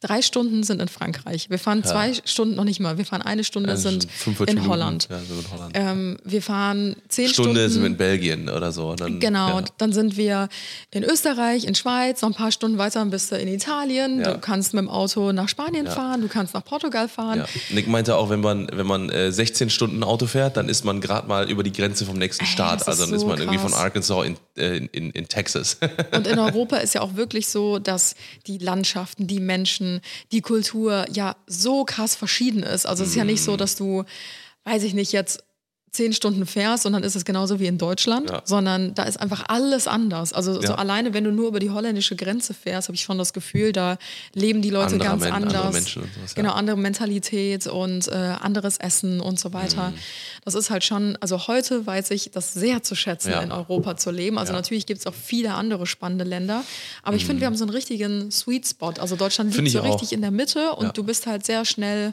drei Stunden sind in Frankreich, wir fahren zwei Stunden noch nicht mal, wir fahren eine Stunde Also sind 45 in. Holland. Ja, so in Holland. Ähm, wir fahren zehn Stunde Stunden. sind wir in Belgien oder so. Dann, Genau, Ja. dann sind wir in Österreich, in Schweiz, noch ein paar Stunden weiter bist du in Italien. Ja. Du kannst mit dem Auto nach Spanien Ja. fahren, du kannst nach Portugal fahren. Ja. Nick meinte auch, wenn man, wenn man äh, 16 Stunden Auto fährt, dann ist man gerade mal über die Grenze vom nächsten Ey, Staat. ist Also dann ist so man irgendwie von krass. Arkansas in, äh, in, in Texas. Und in Europa ist ja auch wirklich so, dass die Landschaften, die Menschen, die Kultur ja so krass verschieden ist. Also es ist ja nicht Mhm. so, dass du, weiß ich nicht, jetzt zehn Stunden fährst und dann ist es genauso wie in Deutschland, Ja. sondern da ist einfach alles anders. Also so Ja. alleine, wenn du nur über die holländische Grenze fährst, habe ich schon das Gefühl, da leben die Leute Anderer ganz Men- andere anders. Menschen und sowas, ja. Genau, andere Mentalität und äh, anderes Essen und so weiter. Mhm. Das ist halt schon, also heute weiß ich das sehr zu schätzen, in Europa zu leben. Also. Mhm. natürlich gibt es auch viele andere spannende Länder, aber ich finde, wir haben so einen richtigen Sweet Spot. Also Deutschland liegt so ich auch. richtig in der Mitte und du bist halt sehr schnell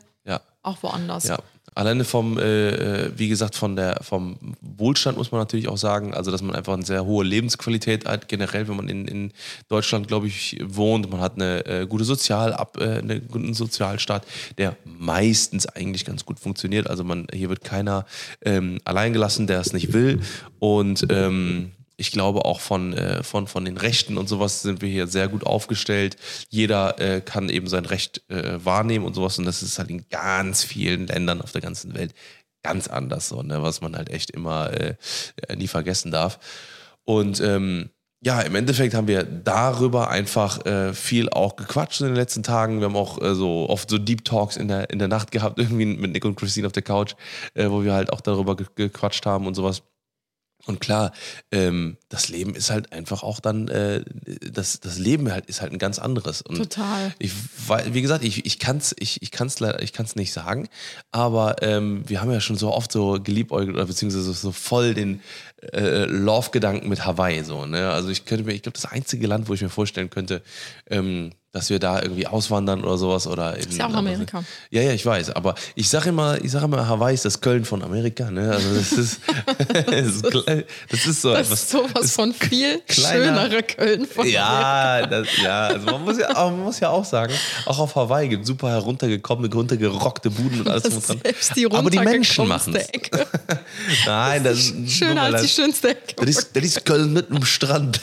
auch woanders. Ja, alleine vom, äh, äh, wie gesagt, von der, vom Wohlstand muss man natürlich auch sagen, also dass man einfach eine sehr hohe Lebensqualität hat, generell, wenn man in, in Deutschland, glaube ich, wohnt. Man hat eine äh, gute Sozialab, äh, einen guten Sozialstaat, der meistens eigentlich ganz gut funktioniert. Also man, hier wird keiner ähm, allein gelassen, der es nicht will. Und ähm, ich glaube auch von, äh, von, von den Rechten und sowas sind wir hier sehr gut aufgestellt. Jeder äh, kann eben sein Recht äh, wahrnehmen und sowas. Und das ist halt in ganz vielen Ländern auf der ganzen Welt ganz anders, so, ne? was man halt echt immer äh, nie vergessen darf. Und ähm, ja, im Endeffekt haben wir darüber einfach äh, viel auch gequatscht in den letzten Tagen. Wir haben auch äh, so oft so Deep Talks in der, in der Nacht gehabt, irgendwie mit Nick und Christine auf der Couch, äh, wo wir halt auch darüber ge gequatscht haben und sowas. Und klar, ähm, das Leben ist halt einfach auch dann, äh, das, das Leben halt ist halt ein ganz anderes. Und Total. Ich, wie gesagt, ich, ich kann es ich, ich kann's leider ich kann's nicht sagen, aber ähm, wir haben ja schon so oft so geliebäugelt oder beziehungsweise so voll den äh, Love-Gedanken mit Hawaii so. Ne? Also ich könnte mir, ich glaube, das einzige Land, wo ich mir vorstellen könnte, ähm, dass wir da irgendwie auswandern oder sowas oder in, ist ja auch Amerika. Ja, ja, ich weiß, aber ich sage immer, ich sage immer, Hawaii ist das Köln von Amerika, ne? Also das ist, das ist, das ist so Das etwas. ist sowas von viel kleiner- schönere Köln von Ja, das, ja, also man muss ja, auch, man muss ja auch sagen, auch auf Hawaii gibt es super heruntergekommene, runtergerockte Buden und alles Das drum dran. selbst die Aber die Menschen machen es. Nein, das ist Schöner als die schönste Ecke. Das ist, das ist Köln mit einem Strand.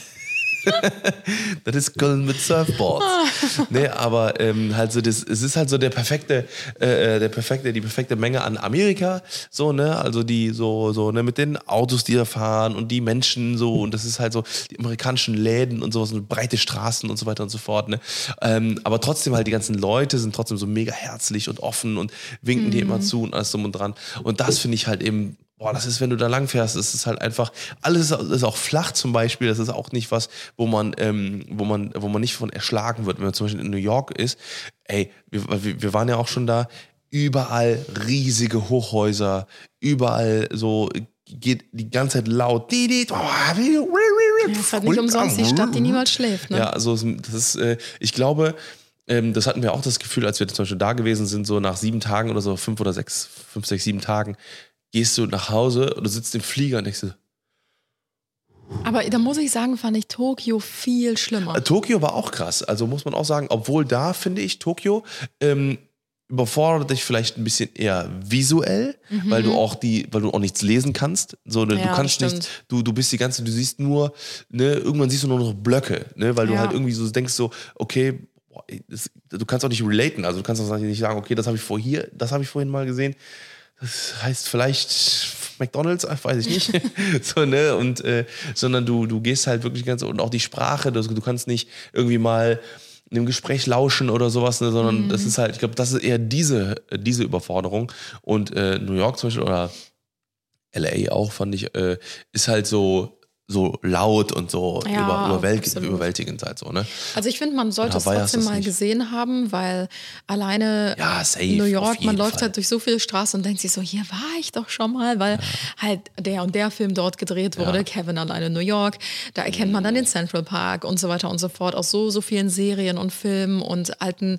das ist Köln mit Surfboards. nee, aber ähm, halt so das, es ist halt so der perfekte, äh, der perfekte, die perfekte Menge an Amerika, so, ne, also die so, so, ne, mit den Autos, die da fahren und die Menschen so und das ist halt so die amerikanischen Läden und sowas und breite Straßen und so weiter und so fort, ne. Ähm, aber trotzdem halt die ganzen Leute sind trotzdem so mega herzlich und offen und winken dir immer zu und alles drum und dran. Und das finde ich halt eben Boah, das ist, wenn du da lang fährst, ist es halt einfach, alles ist, auch flach zum Beispiel, das ist auch nicht was, wo man, ähm, wo man, wo man nicht von erschlagen wird. Wenn man zum Beispiel in New York ist, ey, wir, wir waren ja auch schon da, überall riesige Hochhäuser, überall so geht die ganze Zeit laut. Ja, ist halt nicht umsonst die Stadt, die niemals schläft. Ne? ja, also das ist, äh, ich glaube, ähm, das hatten wir auch das Gefühl, als wir zum Beispiel da gewesen sind, so nach sieben Tagen oder so, fünf oder sechs, fünf, sechs, sieben Tagen, gehst du nach Hause oder sitzt im Flieger und denkst du, Aber da muss ich sagen, fand ich Tokio viel schlimmer. Äh, Tokio war auch krass. Also muss man auch sagen, obwohl da finde ich Tokio ähm, überfordert dich vielleicht ein bisschen eher visuell, weil du auch die, weil du auch nichts lesen kannst. So, ne, Mhm. Ja, du kannst nicht, du, du bist die ganze, du siehst nur, ne, irgendwann siehst du nur noch Blöcke, ne, weil du Ja. halt irgendwie so denkst so, okay, boah, das, du kannst auch nicht relaten, also du kannst auch nicht sagen, okay, das habe ich vor hier, das habe ich vorhin mal gesehen. Das heißt vielleicht McDonalds, weiß ich nicht. so, ne? Und, äh, sondern du, du gehst halt wirklich ganz, und auch die Sprache, du, du kannst nicht irgendwie mal einem Gespräch lauschen oder sowas, ne? sondern das ist halt, ich glaube, das ist eher diese, diese Überforderung. Und äh, New York zum Beispiel oder LA auch, fand ich, äh, ist halt so, so laut und so Ja, über, überwältig, überwältigend halt so, ne? Also ich finde, man sollte es trotzdem mal nicht. gesehen haben, weil alleine Ja, safe, in New York, man läuft Fall. halt durch so viele Straßen und denkt sich so, hier war ich doch schon mal, weil halt der und der Film dort gedreht wurde, Ja. Mhm. Kevin alleine in New York. Da erkennt man dann den Central Park und so weiter und so fort aus so, so vielen Serien und Filmen und alten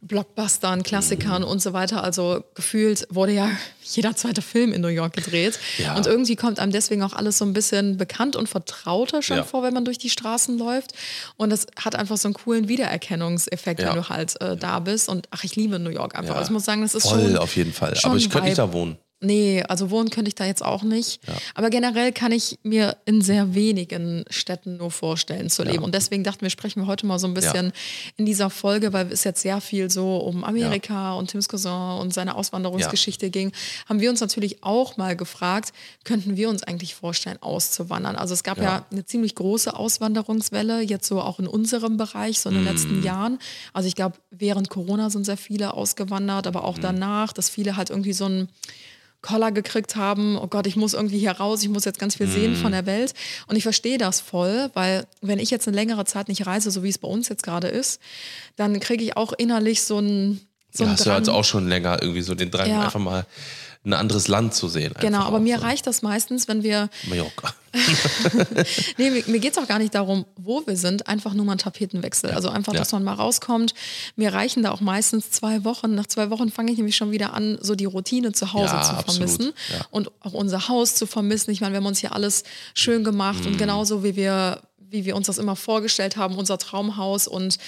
Blockbustern, Klassikern Mhm. und so weiter. Also gefühlt wurde ja jeder zweite Film in New York gedreht. Ja. Und irgendwie kommt einem deswegen auch alles so ein bisschen bekannt und vertrauter schon Ja. vor, wenn man durch die Straßen läuft. Und das hat einfach so einen coolen Wiedererkennungseffekt, Ja. wenn du halt äh, da bist. Und ach, ich liebe New York einfach. Also ich muss sagen, das ist Voll schon. auf jeden Fall. Aber ich könnte nicht da wohnen. Nee, also wohnen könnte ich da jetzt auch nicht. Aber generell kann ich mir in sehr wenigen Städten nur vorstellen zu leben. Und deswegen dachten wir, sprechen wir heute mal so ein bisschen in dieser Folge, weil es jetzt sehr viel so um Amerika und Tims Cousin und seine Auswanderungsgeschichte ging, haben wir uns natürlich auch mal gefragt, könnten wir uns eigentlich vorstellen, auszuwandern? Also es gab ja, Ja. eine ziemlich große Auswanderungswelle, jetzt so auch in unserem Bereich, so in den letzten Jahren. Also ich glaube, während Corona sind sehr viele ausgewandert, aber auch danach, dass viele halt irgendwie so ein Koller gekriegt haben, oh Gott, ich muss irgendwie hier raus, ich muss jetzt ganz viel sehen von der Welt. Und ich verstehe das voll, weil wenn ich jetzt eine längere Zeit nicht reise, so wie es bei uns jetzt gerade ist, dann kriege ich auch innerlich so ein so Ja, hast du jetzt auch schon länger irgendwie so den Drang, Ja. einfach mal ein anderes Land zu sehen. Genau, aber mir so. reicht das meistens, wenn wir Mallorca. Nee, mir, mir geht es auch gar nicht darum, wo wir sind, einfach nur mal ein Tapetenwechsel. Also einfach, Ja. dass man mal rauskommt. Mir reichen da auch meistens zwei Wochen. Nach zwei Wochen fange ich nämlich schon wieder an, so die Routine zu Hause Ja, zu vermissen Ja. und auch unser Haus zu vermissen. Ich meine, wir haben uns hier alles schön gemacht Mhm. und genauso wie wir wie wir uns das immer vorgestellt haben, unser Traumhaus. Und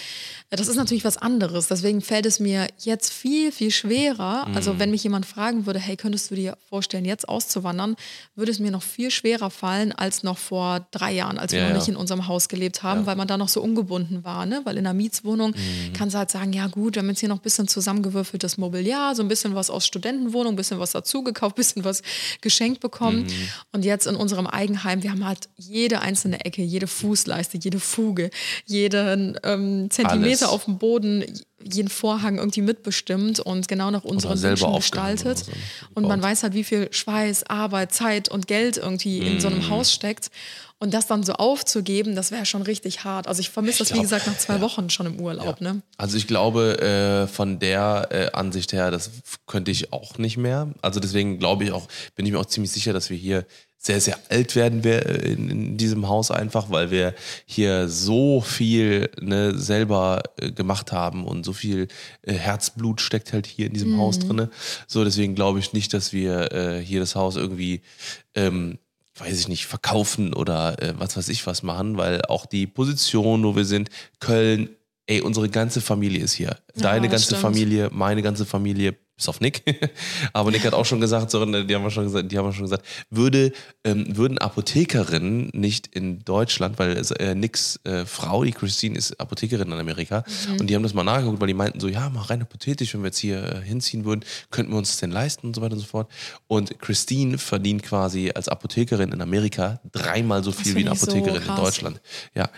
das ist natürlich was anderes. Deswegen fällt es mir jetzt viel, viel schwerer. Mhm. Also wenn mich jemand fragen würde, hey, könntest du dir vorstellen, jetzt auszuwandern, würde es mir noch viel schwerer fallen als noch vor drei Jahren, als wir Ja, noch ja. nicht in unserem Haus gelebt haben, weil man da noch so ungebunden war. Ne? Weil in einer Mietswohnung Mhm. kannst du halt sagen, ja gut, wir haben jetzt hier noch ein bisschen zusammengewürfeltes Mobiliar, so ein bisschen was aus Studentenwohnung, ein bisschen was dazugekauft, ein bisschen was geschenkt bekommen. Mhm. Und jetzt in unserem Eigenheim, wir haben halt jede einzelne Ecke, jede Fußleiste, jede Fuge, jeden ähm, Zentimeter Alles. auf dem Boden, jeden Vorhang irgendwie mitbestimmt und genau nach unseren Wünschen gestaltet. so. Und man weiß halt, wie viel Schweiß, Arbeit, Zeit und Geld irgendwie in so einem Haus steckt. Und das dann so aufzugeben, das wäre schon richtig hart. Also ich vermisse das, wie glaub, gesagt, nach zwei Wochen schon im Urlaub. Ne? Also ich glaube, äh, von der äh, Ansicht her, das könnte ich auch nicht mehr. Also deswegen glaube ich auch, bin ich mir auch ziemlich sicher, dass wir hier sehr, sehr alt werden wir äh, in, in diesem Haus einfach, weil wir hier so viel ne, selber äh, gemacht haben und so viel äh, Herzblut steckt halt hier in diesem Haus drinne. So, deswegen glaube ich nicht, dass wir äh, hier das Haus irgendwie ähm, weiß ich nicht, verkaufen oder äh, was weiß ich was machen, weil auch die Position, wo wir sind, Köln, ey, unsere ganze Familie ist hier. Deine das ganze stimmt. Familie, meine ganze Familie, bis auf Nick. Aber Nick hat auch schon gesagt, so, ne, die haben wir schon gesagt, die haben wir schon gesagt, würde, ähm, würden Apothekerinnen nicht in Deutschland, weil äh, Nicks äh, Frau, die Christine, ist Apothekerin in Amerika Mhm. und die haben das mal nachgeguckt, weil die meinten so, ja, mal rein hypothetisch, wenn wir jetzt hier äh, hinziehen würden, könnten wir uns das denn leisten und so weiter und so fort. Und Christine verdient quasi als Apothekerin in Amerika dreimal so viel wie eine ich so Apothekerin in. Deutschland. Ja.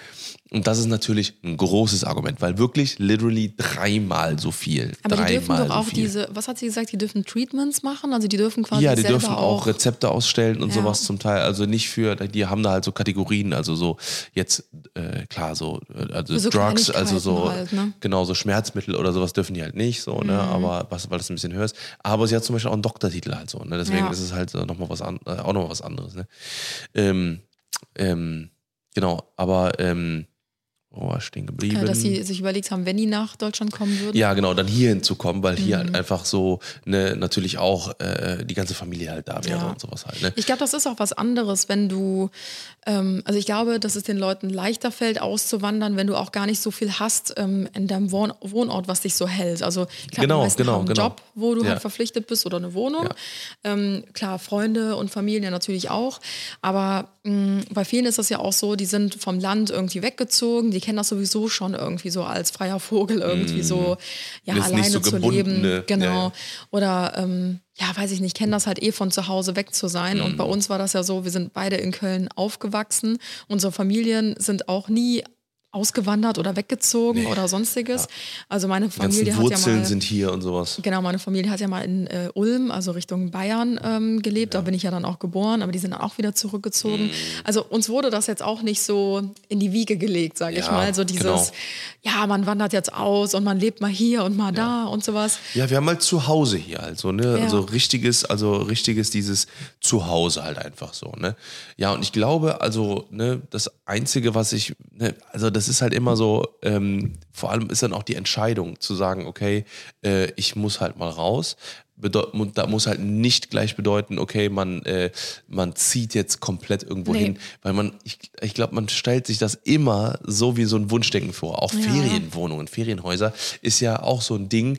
Und das ist natürlich ein großes Argument, weil wirklich literally dreimal so viel. Aber die dreimal dürfen doch so auch viel. diese, was hat sie gesagt, die dürfen Treatments machen? Also die dürfen quasi Ja, die dürfen auch Rezepte ausstellen und Ja. sowas zum Teil. Also nicht für, die haben da halt so Kategorien, also so jetzt, äh, klar, so, äh, also so Drugs, also so, halt, ne? genau, so Schmerzmittel oder sowas dürfen die halt nicht, so, ne, Mhm. aber was, weil das ein bisschen höher ist. Aber sie hat zum Beispiel auch einen Doktortitel halt so, ne, deswegen Ja. ist es halt nochmal was, an, äh, auch noch mal was anderes, ne. Ähm, ähm, genau, aber, ähm, ich stehen geblieben? äh, dass sie sich überlegt haben, wenn die nach Deutschland kommen würden. Ja, genau, dann hier hinzukommen, weil hier Mhm. halt einfach so ne, natürlich auch äh, die ganze Familie halt da wäre Ja. und sowas halt. Ne? Ich glaube, das ist auch was anderes, wenn du, also ich glaube, dass es den Leuten leichter fällt, auszuwandern, wenn du auch gar nicht so viel hast ähm, in deinem Wohn Wohnort, was dich so hält. Also klar, Genau, meisten genau, einen genau. Job, wo du Ja. halt verpflichtet bist oder eine Wohnung. Ja. Ähm, klar, Freunde und Familie natürlich auch. Aber mh, bei vielen ist das ja auch so, die sind vom Land irgendwie weggezogen, die kennen das sowieso schon irgendwie so als freier Vogel irgendwie so, ja, Ist nicht alleine so zu leben. Genau. Ja, ja. Oder ähm, ja, weiß ich nicht, kennen das halt eh von zu Hause weg zu sein. Und bei Mhm. uns war das ja so, wir sind beide in Köln aufgewachsen. Unsere Familien sind auch nie ausgewandert oder weggezogen oder sonstiges. Also meine Familie hat ja Wurzeln mal sind hier und sowas. Genau, meine Familie hat ja mal in äh, Ulm, also Richtung Bayern, ähm, gelebt. Da bin ich ja dann auch geboren, aber die sind dann auch wieder zurückgezogen. Mhm. Also uns wurde das jetzt auch nicht so in die Wiege gelegt, sage ich Ja, mal. So dieses, genau. ja, man wandert jetzt aus und man lebt mal hier und mal da und sowas. Ja, wir haben halt Zuhause hier, also, ne? Ja. Also richtiges, also richtiges dieses Zuhause halt einfach so, ne? Ja, und ich glaube, also, ne, das Einzige, was ich, ne, also das ist halt immer so, ähm, vor allem ist dann auch die Entscheidung zu sagen, okay, äh, ich muss halt mal raus. Da muss halt nicht gleich bedeuten, okay, man, äh, man zieht jetzt komplett irgendwo Nee. hin, weil man, ich, ich glaube, man stellt sich das immer so wie so ein Wunschdenken vor. Auch Ja. Ferienwohnungen, Ferienhäuser ist ja auch so ein Ding,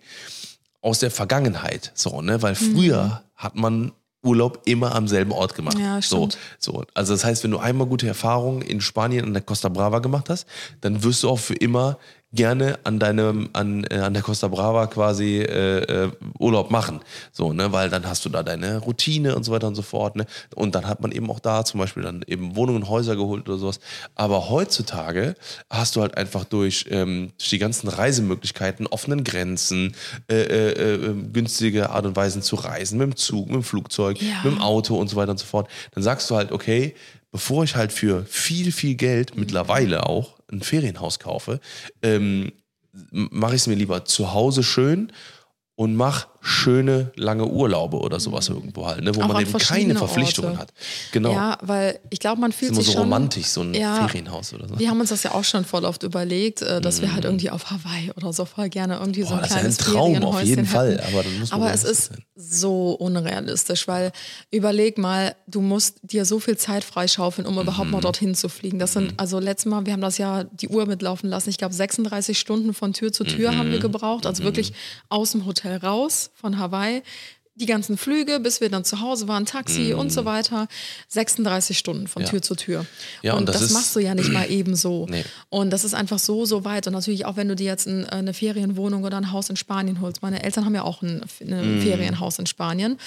aus der Vergangenheit, so, ne? Weil früher hat man Urlaub immer am selben Ort gemacht. Ja, so, so. Also das heißt, wenn du einmal gute Erfahrungen in Spanien an der Costa Brava gemacht hast, dann wirst du auch für immer gerne an deinem, an, äh, an der Costa Brava quasi äh, äh, Urlaub machen. So, ne, weil dann hast du da deine Routine und so weiter und so fort, ne? Und dann hat man eben auch da zum Beispiel dann eben Wohnungen, Häuser geholt oder sowas. Aber heutzutage hast du halt einfach durch, ähm, durch die ganzen Reisemöglichkeiten, offenen Grenzen, äh, äh, äh, günstige Art und Weisen zu reisen, mit dem Zug, mit dem Flugzeug, Ja. mit dem Auto und so weiter und so fort. Dann sagst du halt, okay, bevor ich halt für viel, viel Geld mittlerweile auch ein Ferienhaus kaufe, ähm, mache ich es mir lieber zu Hause schön und mach schöne lange Urlaube oder sowas irgendwo halt, ne, wo Auch man an eben keine Verpflichtungen Orte. hat. Genau. Ja, weil ich glaube, man fühlt immer sich so schon romantisch, so ein Ja. Ferienhaus oder so. Wir haben uns das ja auch schon voll oft überlegt, äh, dass wir halt irgendwie auf Hawaii oder so voll gerne irgendwie so Mhm. Boah, ein das ist ja kleines ein Traum, auf jeden Fall, hätten. aber dann muss man aber es ist sein. so unrealistisch, weil überleg mal, du musst dir so viel Zeit freischaufeln, um überhaupt Mhm. mal dorthin zu fliegen. Das sind, also letztes Mal, wir haben das ja die Uhr mitlaufen lassen. Ich glaube, 36 Stunden von Tür zu Tür haben Mhm. wir gebraucht. Also wirklich aus dem Hotel raus von Hawaii. Die ganzen Flüge, bis wir dann zu Hause waren, Taxi und so weiter. 36 Stunden von Mhm. Ja. Tür zu Tür. Ja, und, und das das, machst du ja nicht mal eben so. Nee. Und das ist einfach so, so weit. Und natürlich auch, wenn du dir jetzt ein, eine Ferienwohnung oder ein Haus in Spanien holst. Meine Eltern haben ja auch ein, ein Mhm. Ferienhaus in Spanien.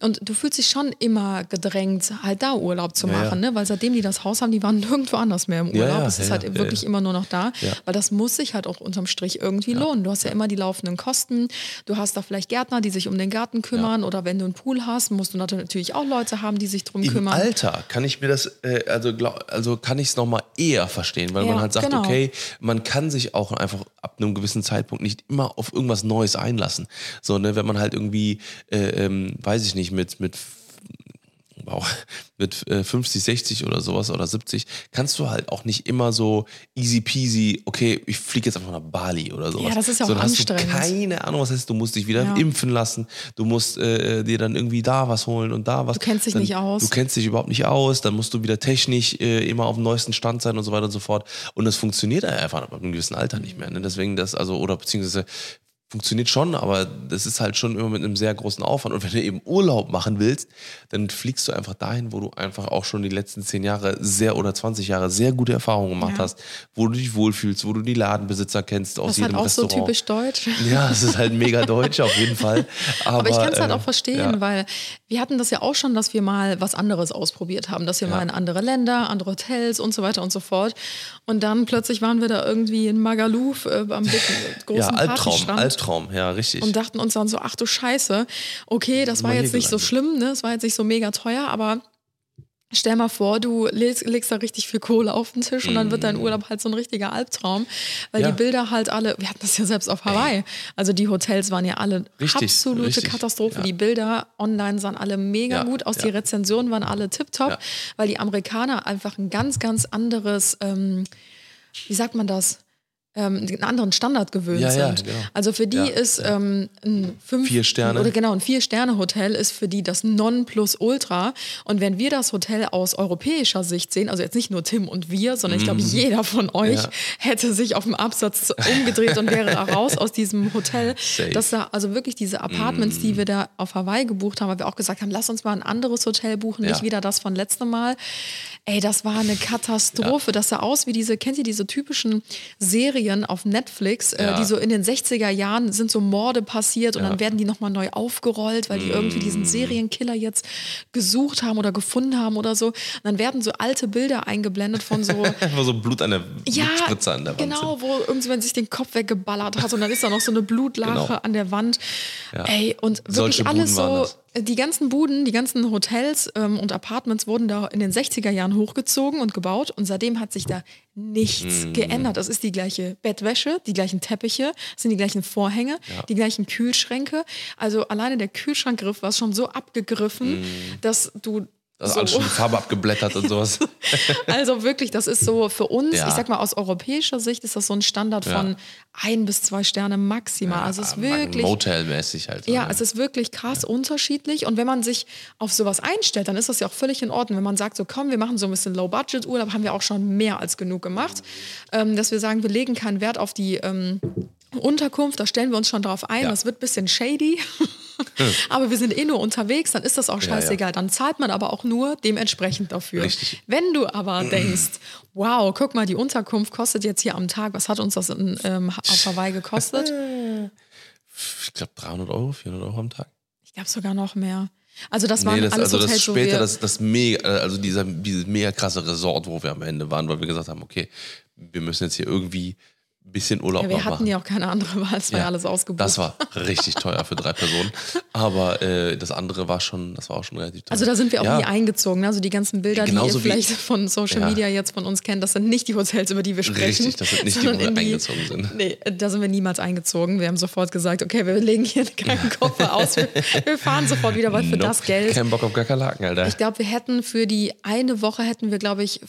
Und du fühlst dich schon immer gedrängt, halt da Urlaub zu Ja, ja. machen. Ne? Weil seitdem die das Haus haben, die waren nirgendwo anders mehr im Ja, Urlaub. ja, es ist ja, halt ja, wirklich ja. immer nur noch da. Ja. Weil das muss sich halt auch unterm Strich irgendwie lohnen. Du hast ja immer die laufenden Kosten. Du hast da vielleicht Gärtner, die sich um den Garten kümmern. Oder wenn du einen Pool hast, musst du natürlich auch Leute haben, die sich drum Im kümmern. Alter kann ich mir das, äh, also, glaub, also kann ich es nochmal eher verstehen, weil Ja, man halt sagt, genau. okay, man kann sich auch einfach ab einem gewissen Zeitpunkt nicht immer auf irgendwas Neues einlassen. So, ne, wenn man halt irgendwie, äh, ähm, weiß ich nicht, mit, mit wow, mit äh, 50, 60 oder sowas oder 70, kannst du halt auch nicht immer so easy peasy, okay, ich fliege jetzt einfach nach Bali oder sowas. Ja, das ist ja auch Sondern anstrengend. Hast du keine Ahnung, was heißt, du musst dich wieder Ja. impfen lassen, du musst äh, dir dann irgendwie da was holen und da was. Du kennst dich dann, nicht aus. Du kennst dich überhaupt nicht aus, dann musst du wieder technisch äh, immer auf dem neuesten Stand sein und so weiter und so fort. Und das funktioniert einfach ab einem gewissen Alter nicht mehr. Ne? Deswegen das, also, oder beziehungsweise funktioniert schon, aber das ist halt schon immer mit einem sehr großen Aufwand. Und wenn du eben Urlaub machen willst, dann fliegst du einfach dahin, wo du einfach auch schon die letzten zehn Jahre sehr oder 20 Jahre sehr gute Erfahrungen gemacht Ja. hast, wo du dich wohlfühlst, wo du die Ladenbesitzer kennst aus Das ist halt jedem auch so Restaurant. typisch deutsch. Ja, es ist halt mega deutsch auf jeden Fall. Aber, Aber ich kann es halt äh, auch verstehen, ja. weil wir hatten das ja auch schon, dass wir mal was anderes ausprobiert haben, dass wir Ja. mal in andere Länder, andere Hotels und so weiter und so fort. Und dann plötzlich waren wir da irgendwie in Magaluf äh, am dicken, großen Ja, Albtraum, Partystrand. Albtraum, ja, richtig. Und dachten uns dann so, ach du Scheiße, okay, das war jetzt nicht so schlimm, ne? es war jetzt nicht so mega teuer, aber stell mal vor, du legst, legst da richtig viel Kohle auf den Tisch und dann wird dein Urlaub halt so ein richtiger Albtraum, weil Mm. Ja. die Bilder halt alle, wir hatten das ja selbst auf Hawaii, also die Hotels waren ja alle Richtig, absolute richtig, Katastrophe, ja. die Bilder online sahen alle mega Ja, gut aus, die. Rezensionen waren alle tipptopp, weil die Amerikaner einfach ein ganz, ganz anderes, ähm, wie sagt man das? Ähm, einen anderen Standard gewöhnt Ja, ja, sind. genau. Also für die Ja, ist ähm, ein fünf Vier Sterne. oder genau ein vier Sterne Hotel ist für die das Nonplusultra. Und wenn wir das Hotel aus europäischer Sicht sehen, also jetzt nicht nur Tim und wir, sondern ich glaube jeder von euch Mhm. Ja. hätte sich auf dem Absatz umgedreht und wäre da raus aus diesem Hotel. Safe. Dass da also wirklich diese Apartments, Mhm. die wir da auf Hawaii gebucht haben, weil wir auch gesagt haben, lass uns mal ein anderes Hotel buchen, nicht Ja. wieder das von letztem Mal. Ey, das war eine Katastrophe. Das sah aus wie diese, kennt ihr diese typischen Serien auf Netflix, äh, Ja. die so in den 60er Jahren sind so Morde passiert und Ja. dann werden die nochmal neu aufgerollt, weil die irgendwie Mm. diesen Serienkiller jetzt gesucht haben oder gefunden haben oder so. Und dann werden so alte Bilder eingeblendet von so Einfach so Blut an der ja, Blutspritze an der Wand. genau, wo irgendjemand sich den Kopf weggeballert hat und dann ist da noch so eine Blutlache Genau. an der Wand. Ja. Ey, und wirklich Solche alles so, die ganzen Buden, die ganzen Hotels ähm, und Apartments wurden da in den 60er Jahren hochgezogen und gebaut und seitdem hat sich da nichts Mhm. geändert. Es ist die gleiche Bettwäsche, die gleichen Teppiche, es sind die gleichen Vorhänge, die gleichen Kühlschränke. Also alleine der Kühlschrankgriff war schon so abgegriffen, dass du Also so alles schon die Farbe abgeblättert und sowas. also wirklich, das ist so für uns, Ja. ich sag mal aus europäischer Sicht ist das so ein Standard Ja. von ein bis zwei Sterne maximal. also es ist wirklich, Motel-mäßig halt. ja, ne? es ist wirklich krass unterschiedlich. Und wenn man sich auf sowas einstellt, dann ist das ja auch völlig in Ordnung. Wenn man sagt, so komm, wir machen so ein bisschen Low-Budget-Urlaub, haben wir auch schon mehr als genug gemacht. Ähm, dass wir sagen, wir legen keinen Wert auf die ähm, Unterkunft, da stellen wir uns schon drauf ein. Ja. Das wird ein bisschen shady. aber wir sind eh nur unterwegs, dann ist das auch Ja, ja. scheißegal. Dann zahlt man aber auch nur dementsprechend dafür. Richtig. Wenn du aber denkst, wow, guck mal, die Unterkunft kostet jetzt hier am Tag, was hat uns das in, ähm, auf Hawaii gekostet? Ich glaube 300 Euro, 400 Euro am Tag. Ich glaube sogar noch mehr. Also das waren Nee, das, alles also das Hotels, wo später, das, das mega, also dieser, dieses mega krasse Resort, wo wir am Ende waren, weil wir gesagt haben, okay, wir müssen jetzt hier irgendwie bisschen Urlaub ja, wir hatten machen. ja auch keine andere Wahl, es war ja, alles ausgebucht. Das war richtig teuer für drei Personen. Aber äh, das andere war schon, das war auch schon relativ teuer. Also da sind wir auch ja, nie eingezogen. ne? Also die ganzen Bilder, die Genauso ihr wie- vielleicht von Social Ja. Media jetzt von uns kennt, das sind nicht die Hotels, über die wir sprechen. Richtig, das sind nicht die, wo wir in eingezogen sind. Nee, da sind wir niemals eingezogen. Wir haben sofort gesagt, okay, wir legen hier keinen Koffer aus. Wir, wir fahren sofort wieder, weil für Nope, das Geld. Kein Bock auf Kakerlaken, Alter. Ich glaube, wir hätten für die eine Woche hätten wir, glaube ich,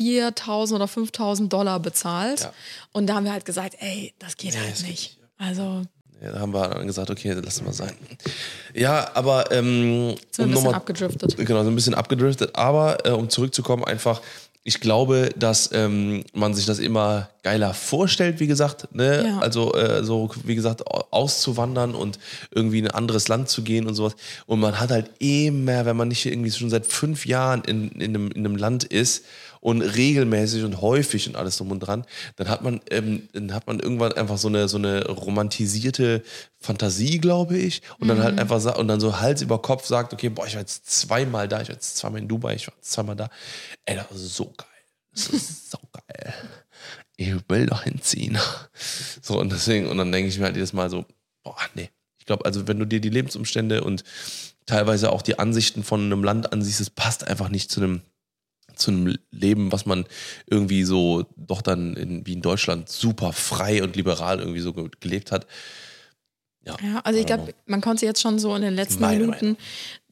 4.000 oder 5.000 Dollar bezahlt. Ja. Und da haben wir halt gesagt, ey, das geht halt das geht nicht. Also Ja, da haben wir dann gesagt, okay, lassen wir sein. Ja, aber ähm, wir ein bisschen nochmal- abgedriftet. Genau, so ein bisschen abgedriftet. Aber äh, um zurückzukommen, einfach, ich glaube, dass ähm, man sich das immer geiler vorstellt, wie gesagt. Ne? Ja. Also, äh, so, wie gesagt, au- auszuwandern und irgendwie in ein anderes Land zu gehen und sowas. Und man hat halt immer, wenn man nicht irgendwie schon seit fünf Jahren in, in, einem, in einem Land ist und regelmäßig und häufig und alles drum und dran, dann hat man, ähm, dann hat man irgendwann einfach so eine, so eine romantisierte Fantasie, glaube ich. Und dann Mhm. halt einfach sa- und dann so Hals über Kopf sagt, okay, boah, ich war jetzt zweimal da, ich war jetzt zweimal in Dubai, ich war jetzt zweimal da. Ey, das ist so geil. Das ist so geil. Ich will da hinziehen. So, und deswegen, und dann denke ich mir halt jedes Mal so, boah, nee. Ich glaube, also wenn du dir die Lebensumstände und teilweise auch die Ansichten von einem Land ansiehst, es passt einfach nicht zu einem zu einem Leben, was man irgendwie so doch dann in, wie in Deutschland super frei und liberal irgendwie so ge- gelebt hat. Ja, Ja, also ich glaube, man konnte jetzt schon so in den letzten Meine Minuten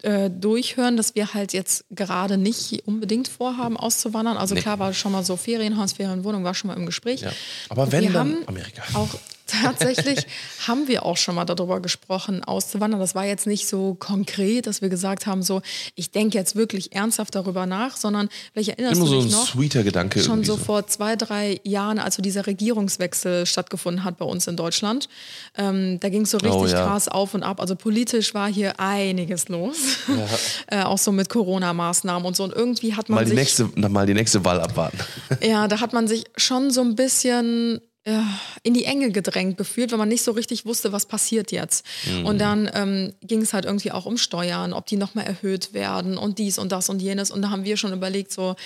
äh, durchhören, dass wir halt jetzt gerade nicht unbedingt vorhaben, auszuwandern. Also Nee. klar war schon mal so Ferienhaus, Ferienwohnung, war schon mal im Gespräch. Ja. Aber Und wenn, wir dann haben Amerika. Auch tatsächlich haben wir auch schon mal darüber gesprochen, auszuwandern. Das war jetzt nicht so konkret, dass wir gesagt haben, so, ich denke jetzt wirklich ernsthaft darüber nach, sondern vielleicht erinnerst Immer du so dich ein noch? sweeter Gedanke. schon so vor zwei, drei Jahren, als so dieser Regierungswechsel stattgefunden hat bei uns in Deutschland. Ähm, da ging es so richtig Oh, ja. krass auf und ab. Also politisch war hier einiges los. äh, auch so mit Corona-Maßnahmen und so. Und irgendwie hat man Mal die, sich. nächste, mal die nächste Wahl abwarten. Ja, da hat man sich schon so ein bisschen ja, in die Enge gedrängt gefühlt, weil man nicht so richtig wusste, was passiert jetzt. Mhm. Und dann ähm, ging es halt irgendwie auch um Steuern, ob die nochmal erhöht werden und dies und das und jenes. Und da haben wir schon überlegt, so,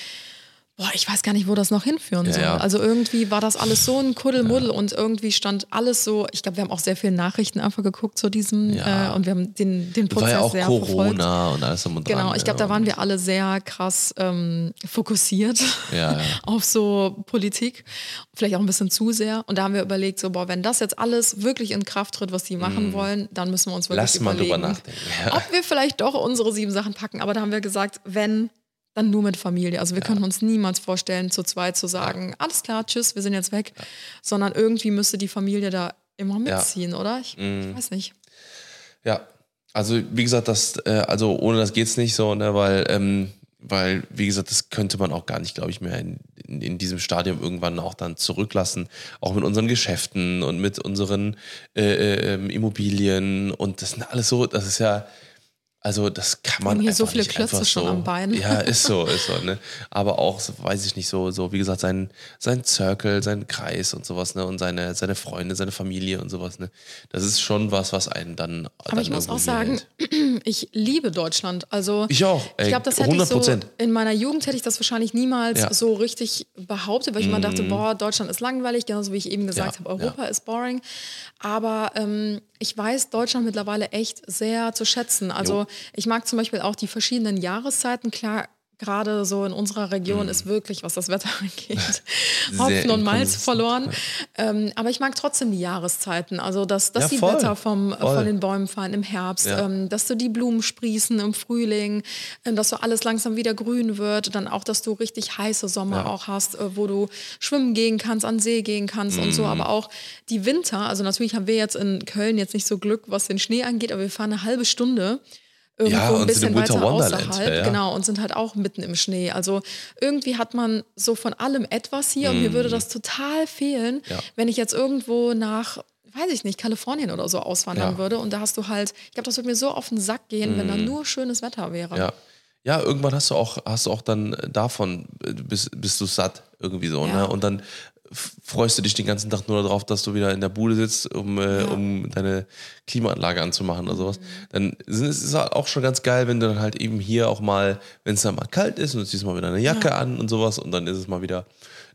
boah, ich weiß gar nicht, wo das noch hinführen Ja, soll. ja. Also irgendwie war das alles so ein Kuddelmuddel und irgendwie stand alles so, ich glaube, wir haben auch sehr viele Nachrichten einfach geguckt zu diesem Ja. äh, und wir haben den, den Prozess war ja auch sehr verfolgt. Corona und alles drum und dran. Genau, ich glaube, da waren wir alle sehr krass ähm, fokussiert Ja, ja. auf so Politik, vielleicht auch ein bisschen zu sehr. Und da haben wir überlegt, so, boah, wenn das jetzt alles wirklich in Kraft tritt, was die machen wollen, dann müssen wir uns wirklich Lass mal überlegen, drüber nachdenken. Ja. ob wir vielleicht doch unsere sieben Sachen packen. Aber da haben wir gesagt, wenn, dann nur mit Familie. Also wir können uns niemals vorstellen, zu zweit zu sagen, alles klar, tschüss, wir sind jetzt weg. Sondern irgendwie müsste die Familie da immer mitziehen, oder? Ich, Mhm. ich weiß nicht. Ja, also wie gesagt, das, äh, also ohne das geht's nicht so, ne, weil, ähm, weil, wie gesagt, das könnte man auch gar nicht, glaube ich, mehr in, in, in diesem Stadium irgendwann auch dann zurücklassen. Auch mit unseren Geschäften und mit unseren äh, äh, ähm, Immobilien und das sind alles so, das ist ja, also das kann man hier so viele nicht Klötze schon so, am Bein. Ja, ist so, ist so, ne. Aber auch, weiß ich nicht, so, so wie gesagt, sein, sein Circle, sein Kreis und sowas, ne, und seine, seine Freunde, seine Familie und sowas, ne. Das ist schon was, was einen dann. Aber ich muss auch sagen, ich liebe Deutschland. Also Ich auch, ey, ich glaube, das hätte ich so 100%. in meiner Jugend hätte ich das wahrscheinlich niemals Ja. So richtig behauptet, weil ich immer dachte, boah, Deutschland ist langweilig, genauso wie ich eben gesagt Ja, habe, Europa ist boring. Aber ähm, ich weiß Deutschland mittlerweile echt sehr zu schätzen. Also Jo. ich mag zum Beispiel auch die verschiedenen Jahreszeiten. Klar, gerade so in unserer Region ist wirklich, was das Wetter angeht, Hopfen und Malz verloren. Ähm, aber ich mag trotzdem die Jahreszeiten. Also, dass, dass Ja, die voll. Blätter vom, Voll. von den Bäumen fallen im Herbst, Ja. ähm, dass du die Blumen sprießen im Frühling, ähm, dass so alles langsam wieder grün wird. Dann auch, dass du richtig heiße Sommer Ja. auch hast, äh, wo du schwimmen gehen kannst, an See gehen kannst und Mhm. so. Aber auch die Winter. Also, natürlich haben wir jetzt in Köln jetzt nicht so Glück, was den Schnee angeht, aber wir fahren eine halbe Stunde. Irgendwo Ja, ein und sind bisschen weiter Wonderland, außerhalb, ja, genau, und sind halt auch mitten im Schnee. Also irgendwie hat man so von allem etwas hier und mir würde das total fehlen. Ja. wenn ich jetzt irgendwo nach weiß ich nicht, Kalifornien oder so auswandern würde. Und da hast du halt, ich glaube, das würde mir so auf den Sack gehen, wenn da nur schönes Wetter wäre. Ja. Ja, irgendwann hast du auch, hast du auch dann davon, äh, bist, bist du satt irgendwie so, Ja. ne? Und dann freust du dich den ganzen Tag nur darauf, dass du wieder in der Bude sitzt, um, äh, um deine Klimaanlage anzumachen oder sowas. Dann ist es halt auch schon ganz geil, wenn du dann halt eben hier auch mal, wenn es dann mal kalt ist und du ziehst mal wieder eine Jacke an und sowas und dann ist es mal wieder,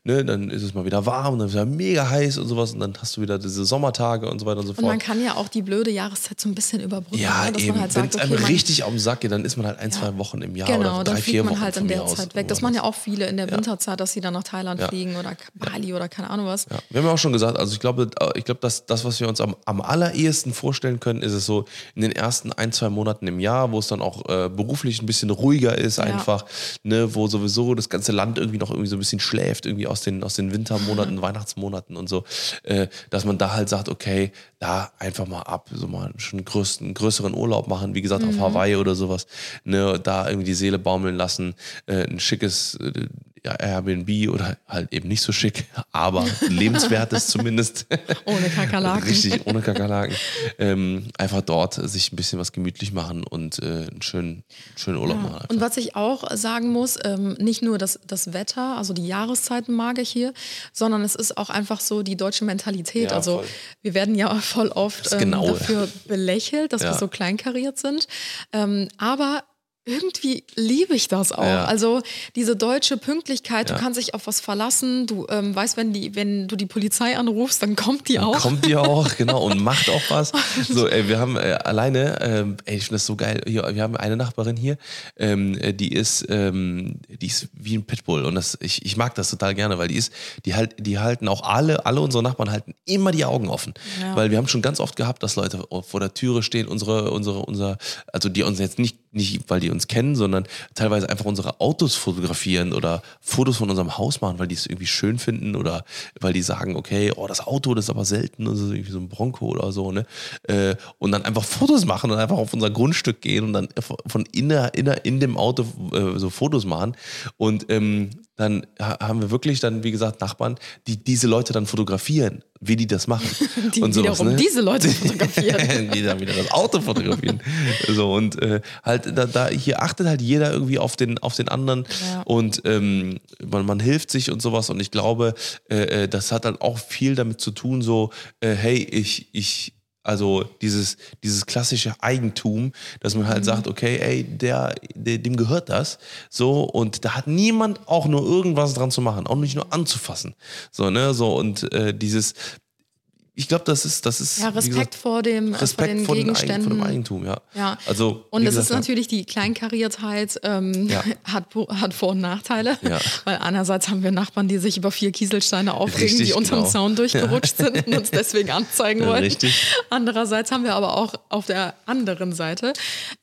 ne, dann ist es mal wieder warm und dann ist es mega heiß und sowas und dann hast du wieder diese Sommertage und so weiter und so Und fort. man kann ja auch die blöde Jahreszeit so ein bisschen überbrücken. Ja, ne? dass eben. man halt Wenn sagt, es okay, einem man, richtig auf den Sack geht, dann ist man halt ein, Ja. zwei Wochen im Jahr Genau, oder dann drei, fliegt vier man Wochen halt von in mir der aus Zeit weg. Das machen ja auch viele in der Winterzeit, dass sie dann nach Thailand Ja. fliegen oder Bali oder keine Ahnung was. Wir haben ja auch schon gesagt, also ich glaube, ich glaube, dass das, was wir uns am, am allerersten vorstellen können, ist es so in den ersten ein, zwei Monaten im Jahr, wo es dann auch äh, beruflich ein bisschen ruhiger ist, einfach, ne, wo sowieso das ganze Land irgendwie noch irgendwie so ein bisschen schläft, irgendwie aus den, aus den Wintermonaten, Weihnachtsmonaten und so, äh, dass man da halt sagt, okay, da einfach mal ab, so mal schon einen größten, größeren Urlaub machen, wie gesagt, auf Hawaii oder sowas, ne, da irgendwie die Seele baumeln lassen, äh, ein schickes äh, ja, Airbnb oder halt eben nicht so schick, aber lebenswertes zumindest. Ohne Kakerlaken. Richtig, ohne Kakerlaken. ähm, einfach dort sich ein bisschen was gemütlich machen und äh, einen schönen, schönen Urlaub machen. Einfach. Und was ich auch sagen muss, ähm, nicht nur das, das Wetter, also die Jahreszeiten mag ich hier, sondern es ist auch einfach so die deutsche Mentalität. Ja, also voll. wir werden ja voll oft ähm, Genaue. dafür belächelt, dass wir Ja. so kleinkariert sind. Ähm, aber irgendwie liebe ich das auch. Ja. Also diese deutsche Pünktlichkeit, Ja. du kannst dich auf was verlassen, du ähm, weißt, wenn, die, wenn du die Polizei anrufst, dann kommt die auch. Kommt die auch, genau, und macht auch was. So, ey, wir haben äh, alleine, ähm, ey, ich finde das so geil. Hier, wir haben eine Nachbarin hier, ähm, äh, die ist, ähm, die ist wie ein Pitbull und das, ich, ich mag das total gerne, weil die ist, die halt, die halten auch alle, alle unsere Nachbarn halten immer die Augen offen, Ja. weil wir haben schon ganz oft gehabt, dass Leute vor der Türe stehen, unsere, unsere, unser, also die uns jetzt nicht, nicht, weil die uns kennen, sondern teilweise einfach unsere Autos fotografieren oder Fotos von unserem Haus machen, weil die es irgendwie schön finden oder weil die sagen, okay, oh, das Auto, das ist aber selten, das ist irgendwie so ein Bronco oder so, ne? Äh, und dann einfach Fotos machen und einfach auf unser Grundstück gehen und dann von inner, inner in dem Auto äh, so Fotos machen. Und ähm, dann ha- haben wir wirklich dann, wie gesagt, Nachbarn, die diese Leute dann fotografieren, wie die das machen. Die und sowas, wiederum ne? diese Leute fotografieren. die dann wieder das Auto fotografieren. so und äh, halt da, da hier achtet halt jeder irgendwie auf den auf den anderen Ja. und ähm, man, man hilft sich und sowas und ich glaube, äh, äh, das hat halt auch viel damit zu tun, so äh, hey ich ich also dieses, dieses klassische Eigentum, dass man Mhm. halt sagt, okay, ey, der, der, dem gehört das. So, und da hat niemand auch nur irgendwas dran zu machen, auch nicht nur anzufassen. So, ne, so, und äh, dieses, ich glaube, das ist, das ist. Ja, Respekt gesagt, vor dem, äh, vor Respekt den vor, den Eigen, Gegenständen. vor dem Eigentum, ja. Ja. Also, Und es ist natürlich die Kleinkariertheit, ähm, Ja. hat, hat Vor- und Nachteile. Ja. Weil einerseits haben wir Nachbarn, die sich über vier Kieselsteine aufregen, Richtig, die unterm genau. Zaun durchgerutscht sind und uns deswegen anzeigen wollen. richtig. Andererseits haben wir aber auch auf der anderen Seite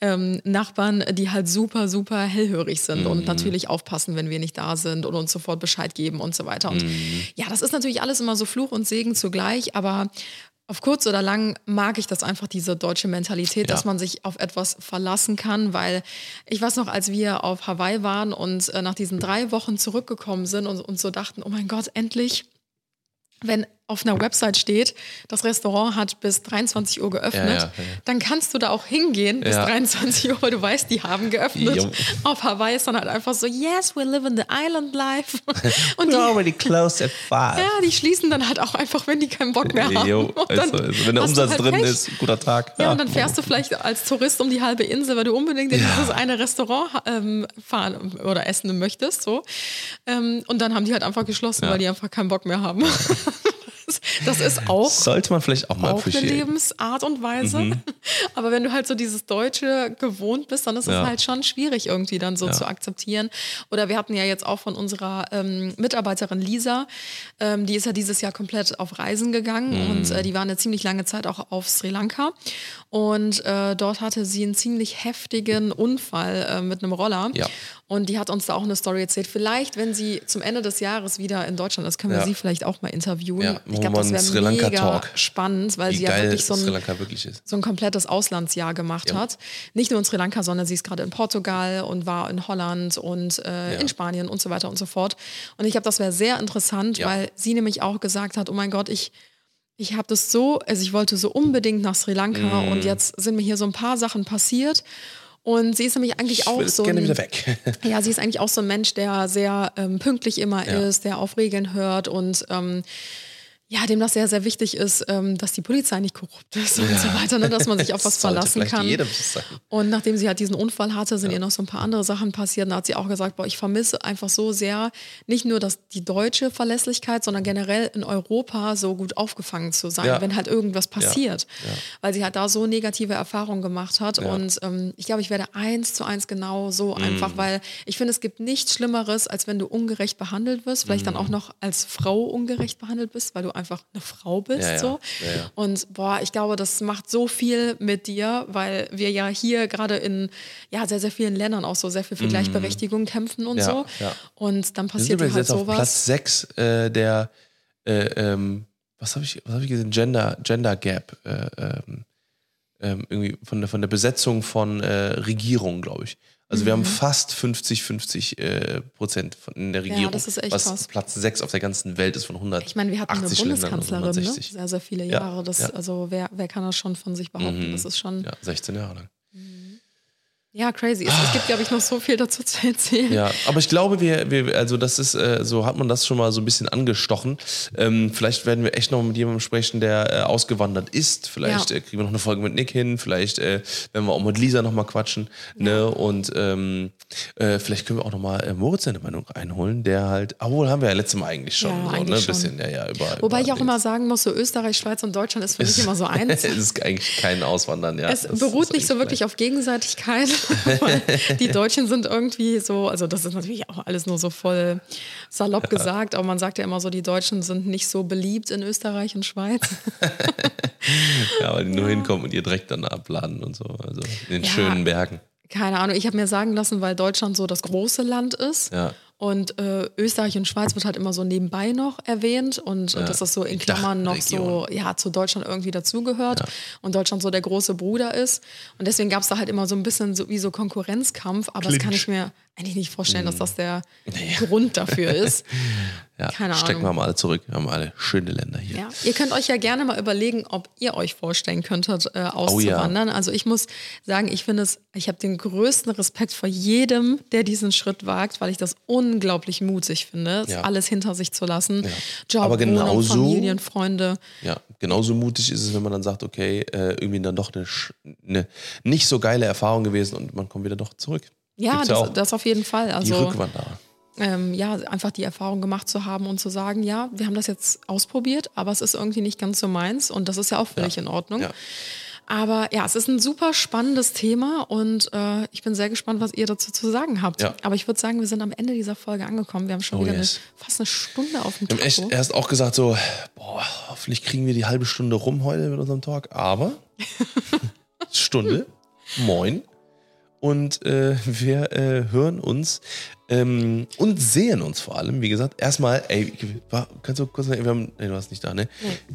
ähm, Nachbarn, die halt super, super hellhörig sind Mhm. und natürlich aufpassen, wenn wir nicht da sind und uns sofort Bescheid geben und so weiter. Und Mhm. ja, das ist natürlich alles immer so Fluch und Segen zugleich, aber auf kurz oder lang mag ich das einfach, diese deutsche Mentalität, Ja. dass man sich auf etwas verlassen kann, weil ich weiß noch, als wir auf Hawaii waren und äh, nach diesen drei Wochen zurückgekommen sind und uns so dachten, oh mein Gott, endlich, wenn auf einer Website steht, das Restaurant hat bis 23 Uhr geöffnet, Ja, ja, ja. dann kannst du da auch hingehen bis Ja. 23 Uhr, weil du weißt, die haben geöffnet. Jo. Auf Hawaii ist dann halt einfach so, yes, we live in the island life. Und die, We're already closed at five. ja, die schließen dann halt auch einfach, wenn die keinen Bock mehr haben. Jo, Und dann also, also, wenn der Umsatz halt drin Pech. ist, guter Tag. Ja, und dann fährst du vielleicht als Tourist um die halbe Insel, weil du unbedingt in dieses eine Restaurant ähm, fahren oder essen möchtest. So. Ähm, und dann haben die halt einfach geschlossen, Ja. weil die einfach keinen Bock mehr haben. das ist auch Sollte man vielleicht auch mal auch eine appreciaten. Lebensart und Weise. Aber wenn du halt so dieses Deutsche gewohnt bist, dann ist es Ja. halt schon schwierig irgendwie dann so Ja. zu akzeptieren. Oder wir hatten ja jetzt auch von unserer ähm, Mitarbeiterin Lisa, ähm, die ist ja dieses Jahr komplett auf Reisen gegangen Mhm. und äh, die war eine ziemlich lange Zeit auch auf Sri Lanka. Und äh, dort hatte sie einen ziemlich heftigen Unfall äh, mit einem Roller. Ja. Und die hat uns da auch eine Story erzählt. Vielleicht, wenn sie zum Ende des Jahres wieder in Deutschland ist, können wir sie vielleicht auch mal interviewen. Ja, ich das einen Sri wäre Lanka mega Talk. spannend, weil Wie sie ja wirklich so ein, wirklich ist. so ein komplettes Auslandsjahr gemacht Ja. hat. Nicht nur in Sri Lanka, sondern sie ist gerade in Portugal und war in Holland und äh, Ja. in Spanien und so weiter und so fort. Und ich glaube, das wäre sehr interessant, Ja. weil sie nämlich auch gesagt hat, oh mein Gott, ich Ich habe das so, also ich wollte so unbedingt nach Sri Lanka Mm. und jetzt sind mir hier so ein paar Sachen passiert. Und sie ist nämlich eigentlich Ich auch so gerne ein, wieder weg. ja, sie ist eigentlich auch so ein Mensch, der sehr ähm, pünktlich immer Ja. ist, der auf Regeln hört und ähm, ja, dem das sehr, sehr wichtig ist, ähm, dass die Polizei nicht korrupt ist und so weiter, ne, dass man sich auf was verlassen kann. Und nachdem sie halt diesen Unfall hatte, sind ihr noch so ein paar andere Sachen passiert. Und da hat sie auch gesagt, boah, ich vermisse einfach so sehr nicht nur das, die deutsche Verlässlichkeit, sondern generell in Europa so gut aufgefangen zu sein, Ja. wenn halt irgendwas passiert. Ja. Weil sie halt da so negative Erfahrungen gemacht hat. Ja. Und ähm, ich glaube, ich werde eins zu eins genau so einfach, Mm. weil ich finde, es gibt nichts Schlimmeres, als wenn du ungerecht behandelt wirst, vielleicht Mm. dann auch noch als Frau ungerecht behandelt bist, weil du einfach eine Frau bist. Ja. So. Ja. Und boah, ich glaube, das macht so viel mit dir, weil wir ja hier gerade in ja, sehr, sehr vielen Ländern auch so sehr viel für Gleichberechtigung kämpfen und Mhm. So. Und dann passiert halt jetzt auf sowas. Platz 6 äh, der, äh, ähm, was habe ich, was hab ich gesehen? Gender, Gender Gap. Äh, ähm, ähm, irgendwie von der, von der Besetzung von äh, Regierungen, glaube ich. Also wir haben fast 50-50 äh, Prozent von, in der Mhm. Ja, Regierung. das ist echt was krass. Platz 6 auf der ganzen Welt ist von 100. Ich meine, wir hatten eine 80 Ländern und Bundeskanzlerin, ne? 160. sehr, sehr viele Ja, Jahre. Das, ja. Mhm. Also wer, wer kann das schon von sich behaupten? Das ist schon, ja, Ja, 16 Jahre lang. Crazy. Es, gibt, glaube ich, noch so viel dazu zu erzählen. Ja, aber ich glaube, wir, wir also das ist, äh, so hat man das schon mal so ein bisschen angestochen. Ähm, vielleicht werden wir echt noch mit jemandem sprechen, der äh, ausgewandert ist. Vielleicht Ja. äh, kriegen wir noch eine Folge mit Nick hin. Vielleicht äh, werden wir auch mit Lisa noch mal quatschen. Ne? Und ähm, äh, vielleicht können wir auch noch mal äh, Moritz seine Meinung einholen, der halt, obwohl haben wir ja letztes Mal eigentlich schon. Ja, so, eigentlich ne? schon. bisschen, ja, ja, über, Wobei über ich auch immer sagen muss, so Österreich, Schweiz und Deutschland ist für mich immer so eins. es ist eigentlich kein Auswandern, ja. Es Das beruht nicht so wirklich auf Gegenseitigkeit. Die Deutschen sind irgendwie so, also das ist natürlich auch alles nur so voll salopp gesagt, aber man sagt ja immer so, die Deutschen sind nicht so beliebt in Österreich und Schweiz. Ja, weil die nur hinkommen und ihr direkt dann abladen und so. Also in den Ja. schönen Bergen. Keine Ahnung, ich habe mir sagen lassen, weil Deutschland so das große Land ist. Ja. Und äh, Österreich und Schweiz wird halt immer so nebenbei noch erwähnt. Und äh, dass das so in Klammern noch so ja, zu Deutschland irgendwie dazugehört. Und Deutschland so der große Bruder ist. Und deswegen gab es da halt immer so ein bisschen so wie so Konkurrenzkampf, aber das kann ich mir eigentlich nicht vorstellen, dass das der Nee. Grund dafür ist. Ja, Keine stecken wir mal alle zurück. Wir haben alle schöne Länder hier. Ja. Ihr könnt euch ja gerne mal überlegen, ob ihr euch vorstellen könntet, äh, Oh auszuwandern. Also ich muss sagen, ich finde es, ich habe den größten Respekt vor jedem, der diesen Schritt wagt, weil ich das unglaublich mutig finde, Ja. alles hinter sich zu lassen. Job, Aber Wohnung, genauso- Familien, Freunde. Ja, genauso mutig ist es, wenn man dann sagt, okay, äh, irgendwie dann doch eine, eine nicht so geile Erfahrung gewesen und man kommt wieder doch zurück. Ja, ja das, auf jeden Fall. Die Also Rückwanderer. ähm, ja, einfach die Erfahrung gemacht zu haben und zu sagen, ja, wir haben das jetzt ausprobiert, aber es ist irgendwie nicht ganz so meins und das ist ja auch völlig in Ordnung. Ja. Aber ja, es ist ein super spannendes Thema und äh, ich bin sehr gespannt, was ihr dazu zu sagen habt. Ja. Aber ich würde sagen, wir sind am Ende dieser Folge angekommen. Wir haben schon Oh, wieder yes. eine, fast eine Stunde auf dem haben echt Tacho. erst auch gesagt so, boah, hoffentlich kriegen wir die halbe Stunde rum heute mit unserem Talk, aber Stunde, moin. Und äh, wir äh, hören uns ähm, und sehen uns vor allem, wie gesagt, erstmal, ey, kannst du kurz, wir haben, nee, du warst nicht da, ne?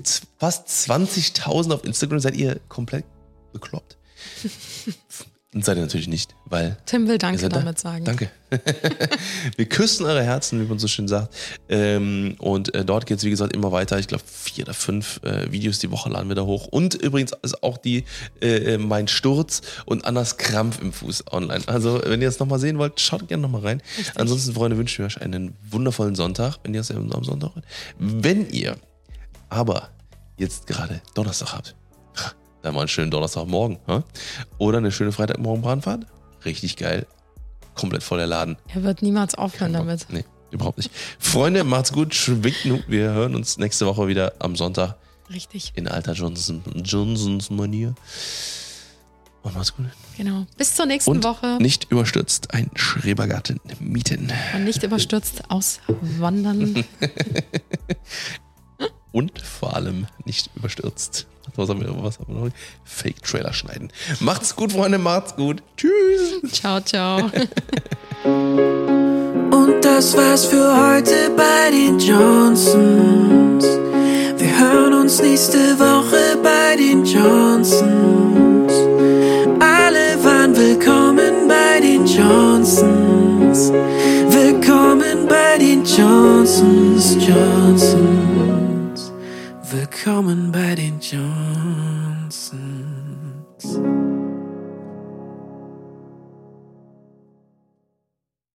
Z- Fast 20.000 auf Instagram, seid ihr komplett bekloppt? Und seid ihr natürlich nicht, weil Tim will Danke seid da? damit sagen. Danke. wir küssen eure Herzen, wie man so schön sagt. Ähm, und äh, dort geht es, wie gesagt, immer weiter. Ich glaube, vier oder fünf äh, Videos die Woche laden wir da hoch. Und übrigens ist auch die äh, Mein Sturz und Annas Krampf im Fuß online. Also, wenn ihr das nochmal sehen wollt, schaut gerne nochmal rein. Ansonsten, Freunde, wünschen wir euch einen wundervollen Sonntag, wenn ihr es am Sonntag hört. Wenn ihr aber jetzt gerade Donnerstag habt, dann mal einen schönen Donnerstagmorgen. Ha? Oder eine schöne Freitagmorgen-Bahnfahrt. Richtig geil. Komplett voller Laden. Er wird niemals aufhören damit. Nee, überhaupt nicht. Freunde, macht's gut. Schwingt genug. Wir hören uns nächste Woche wieder am Sonntag Richtig, in alter Johnson, Johnsons Manier. Und macht's gut. genau. Bis zur nächsten Und Woche. nicht überstürzt ein Schrebergarten mieten. Und nicht überstürzt auswandern. Und vor allem nicht überstürzt. Was haben wir, was haben wir noch? Fake-Trailer schneiden. Macht's gut, Freunde. Macht's gut. Tschüss. ciao, ciao. Und das war's für heute bei den Johnsons. Wir hören uns nächste Woche bei den Johnsons. Alle waren willkommen bei den Johnsons. Willkommen bei den Johnsons, Johnsons. Common Betty Johnson's.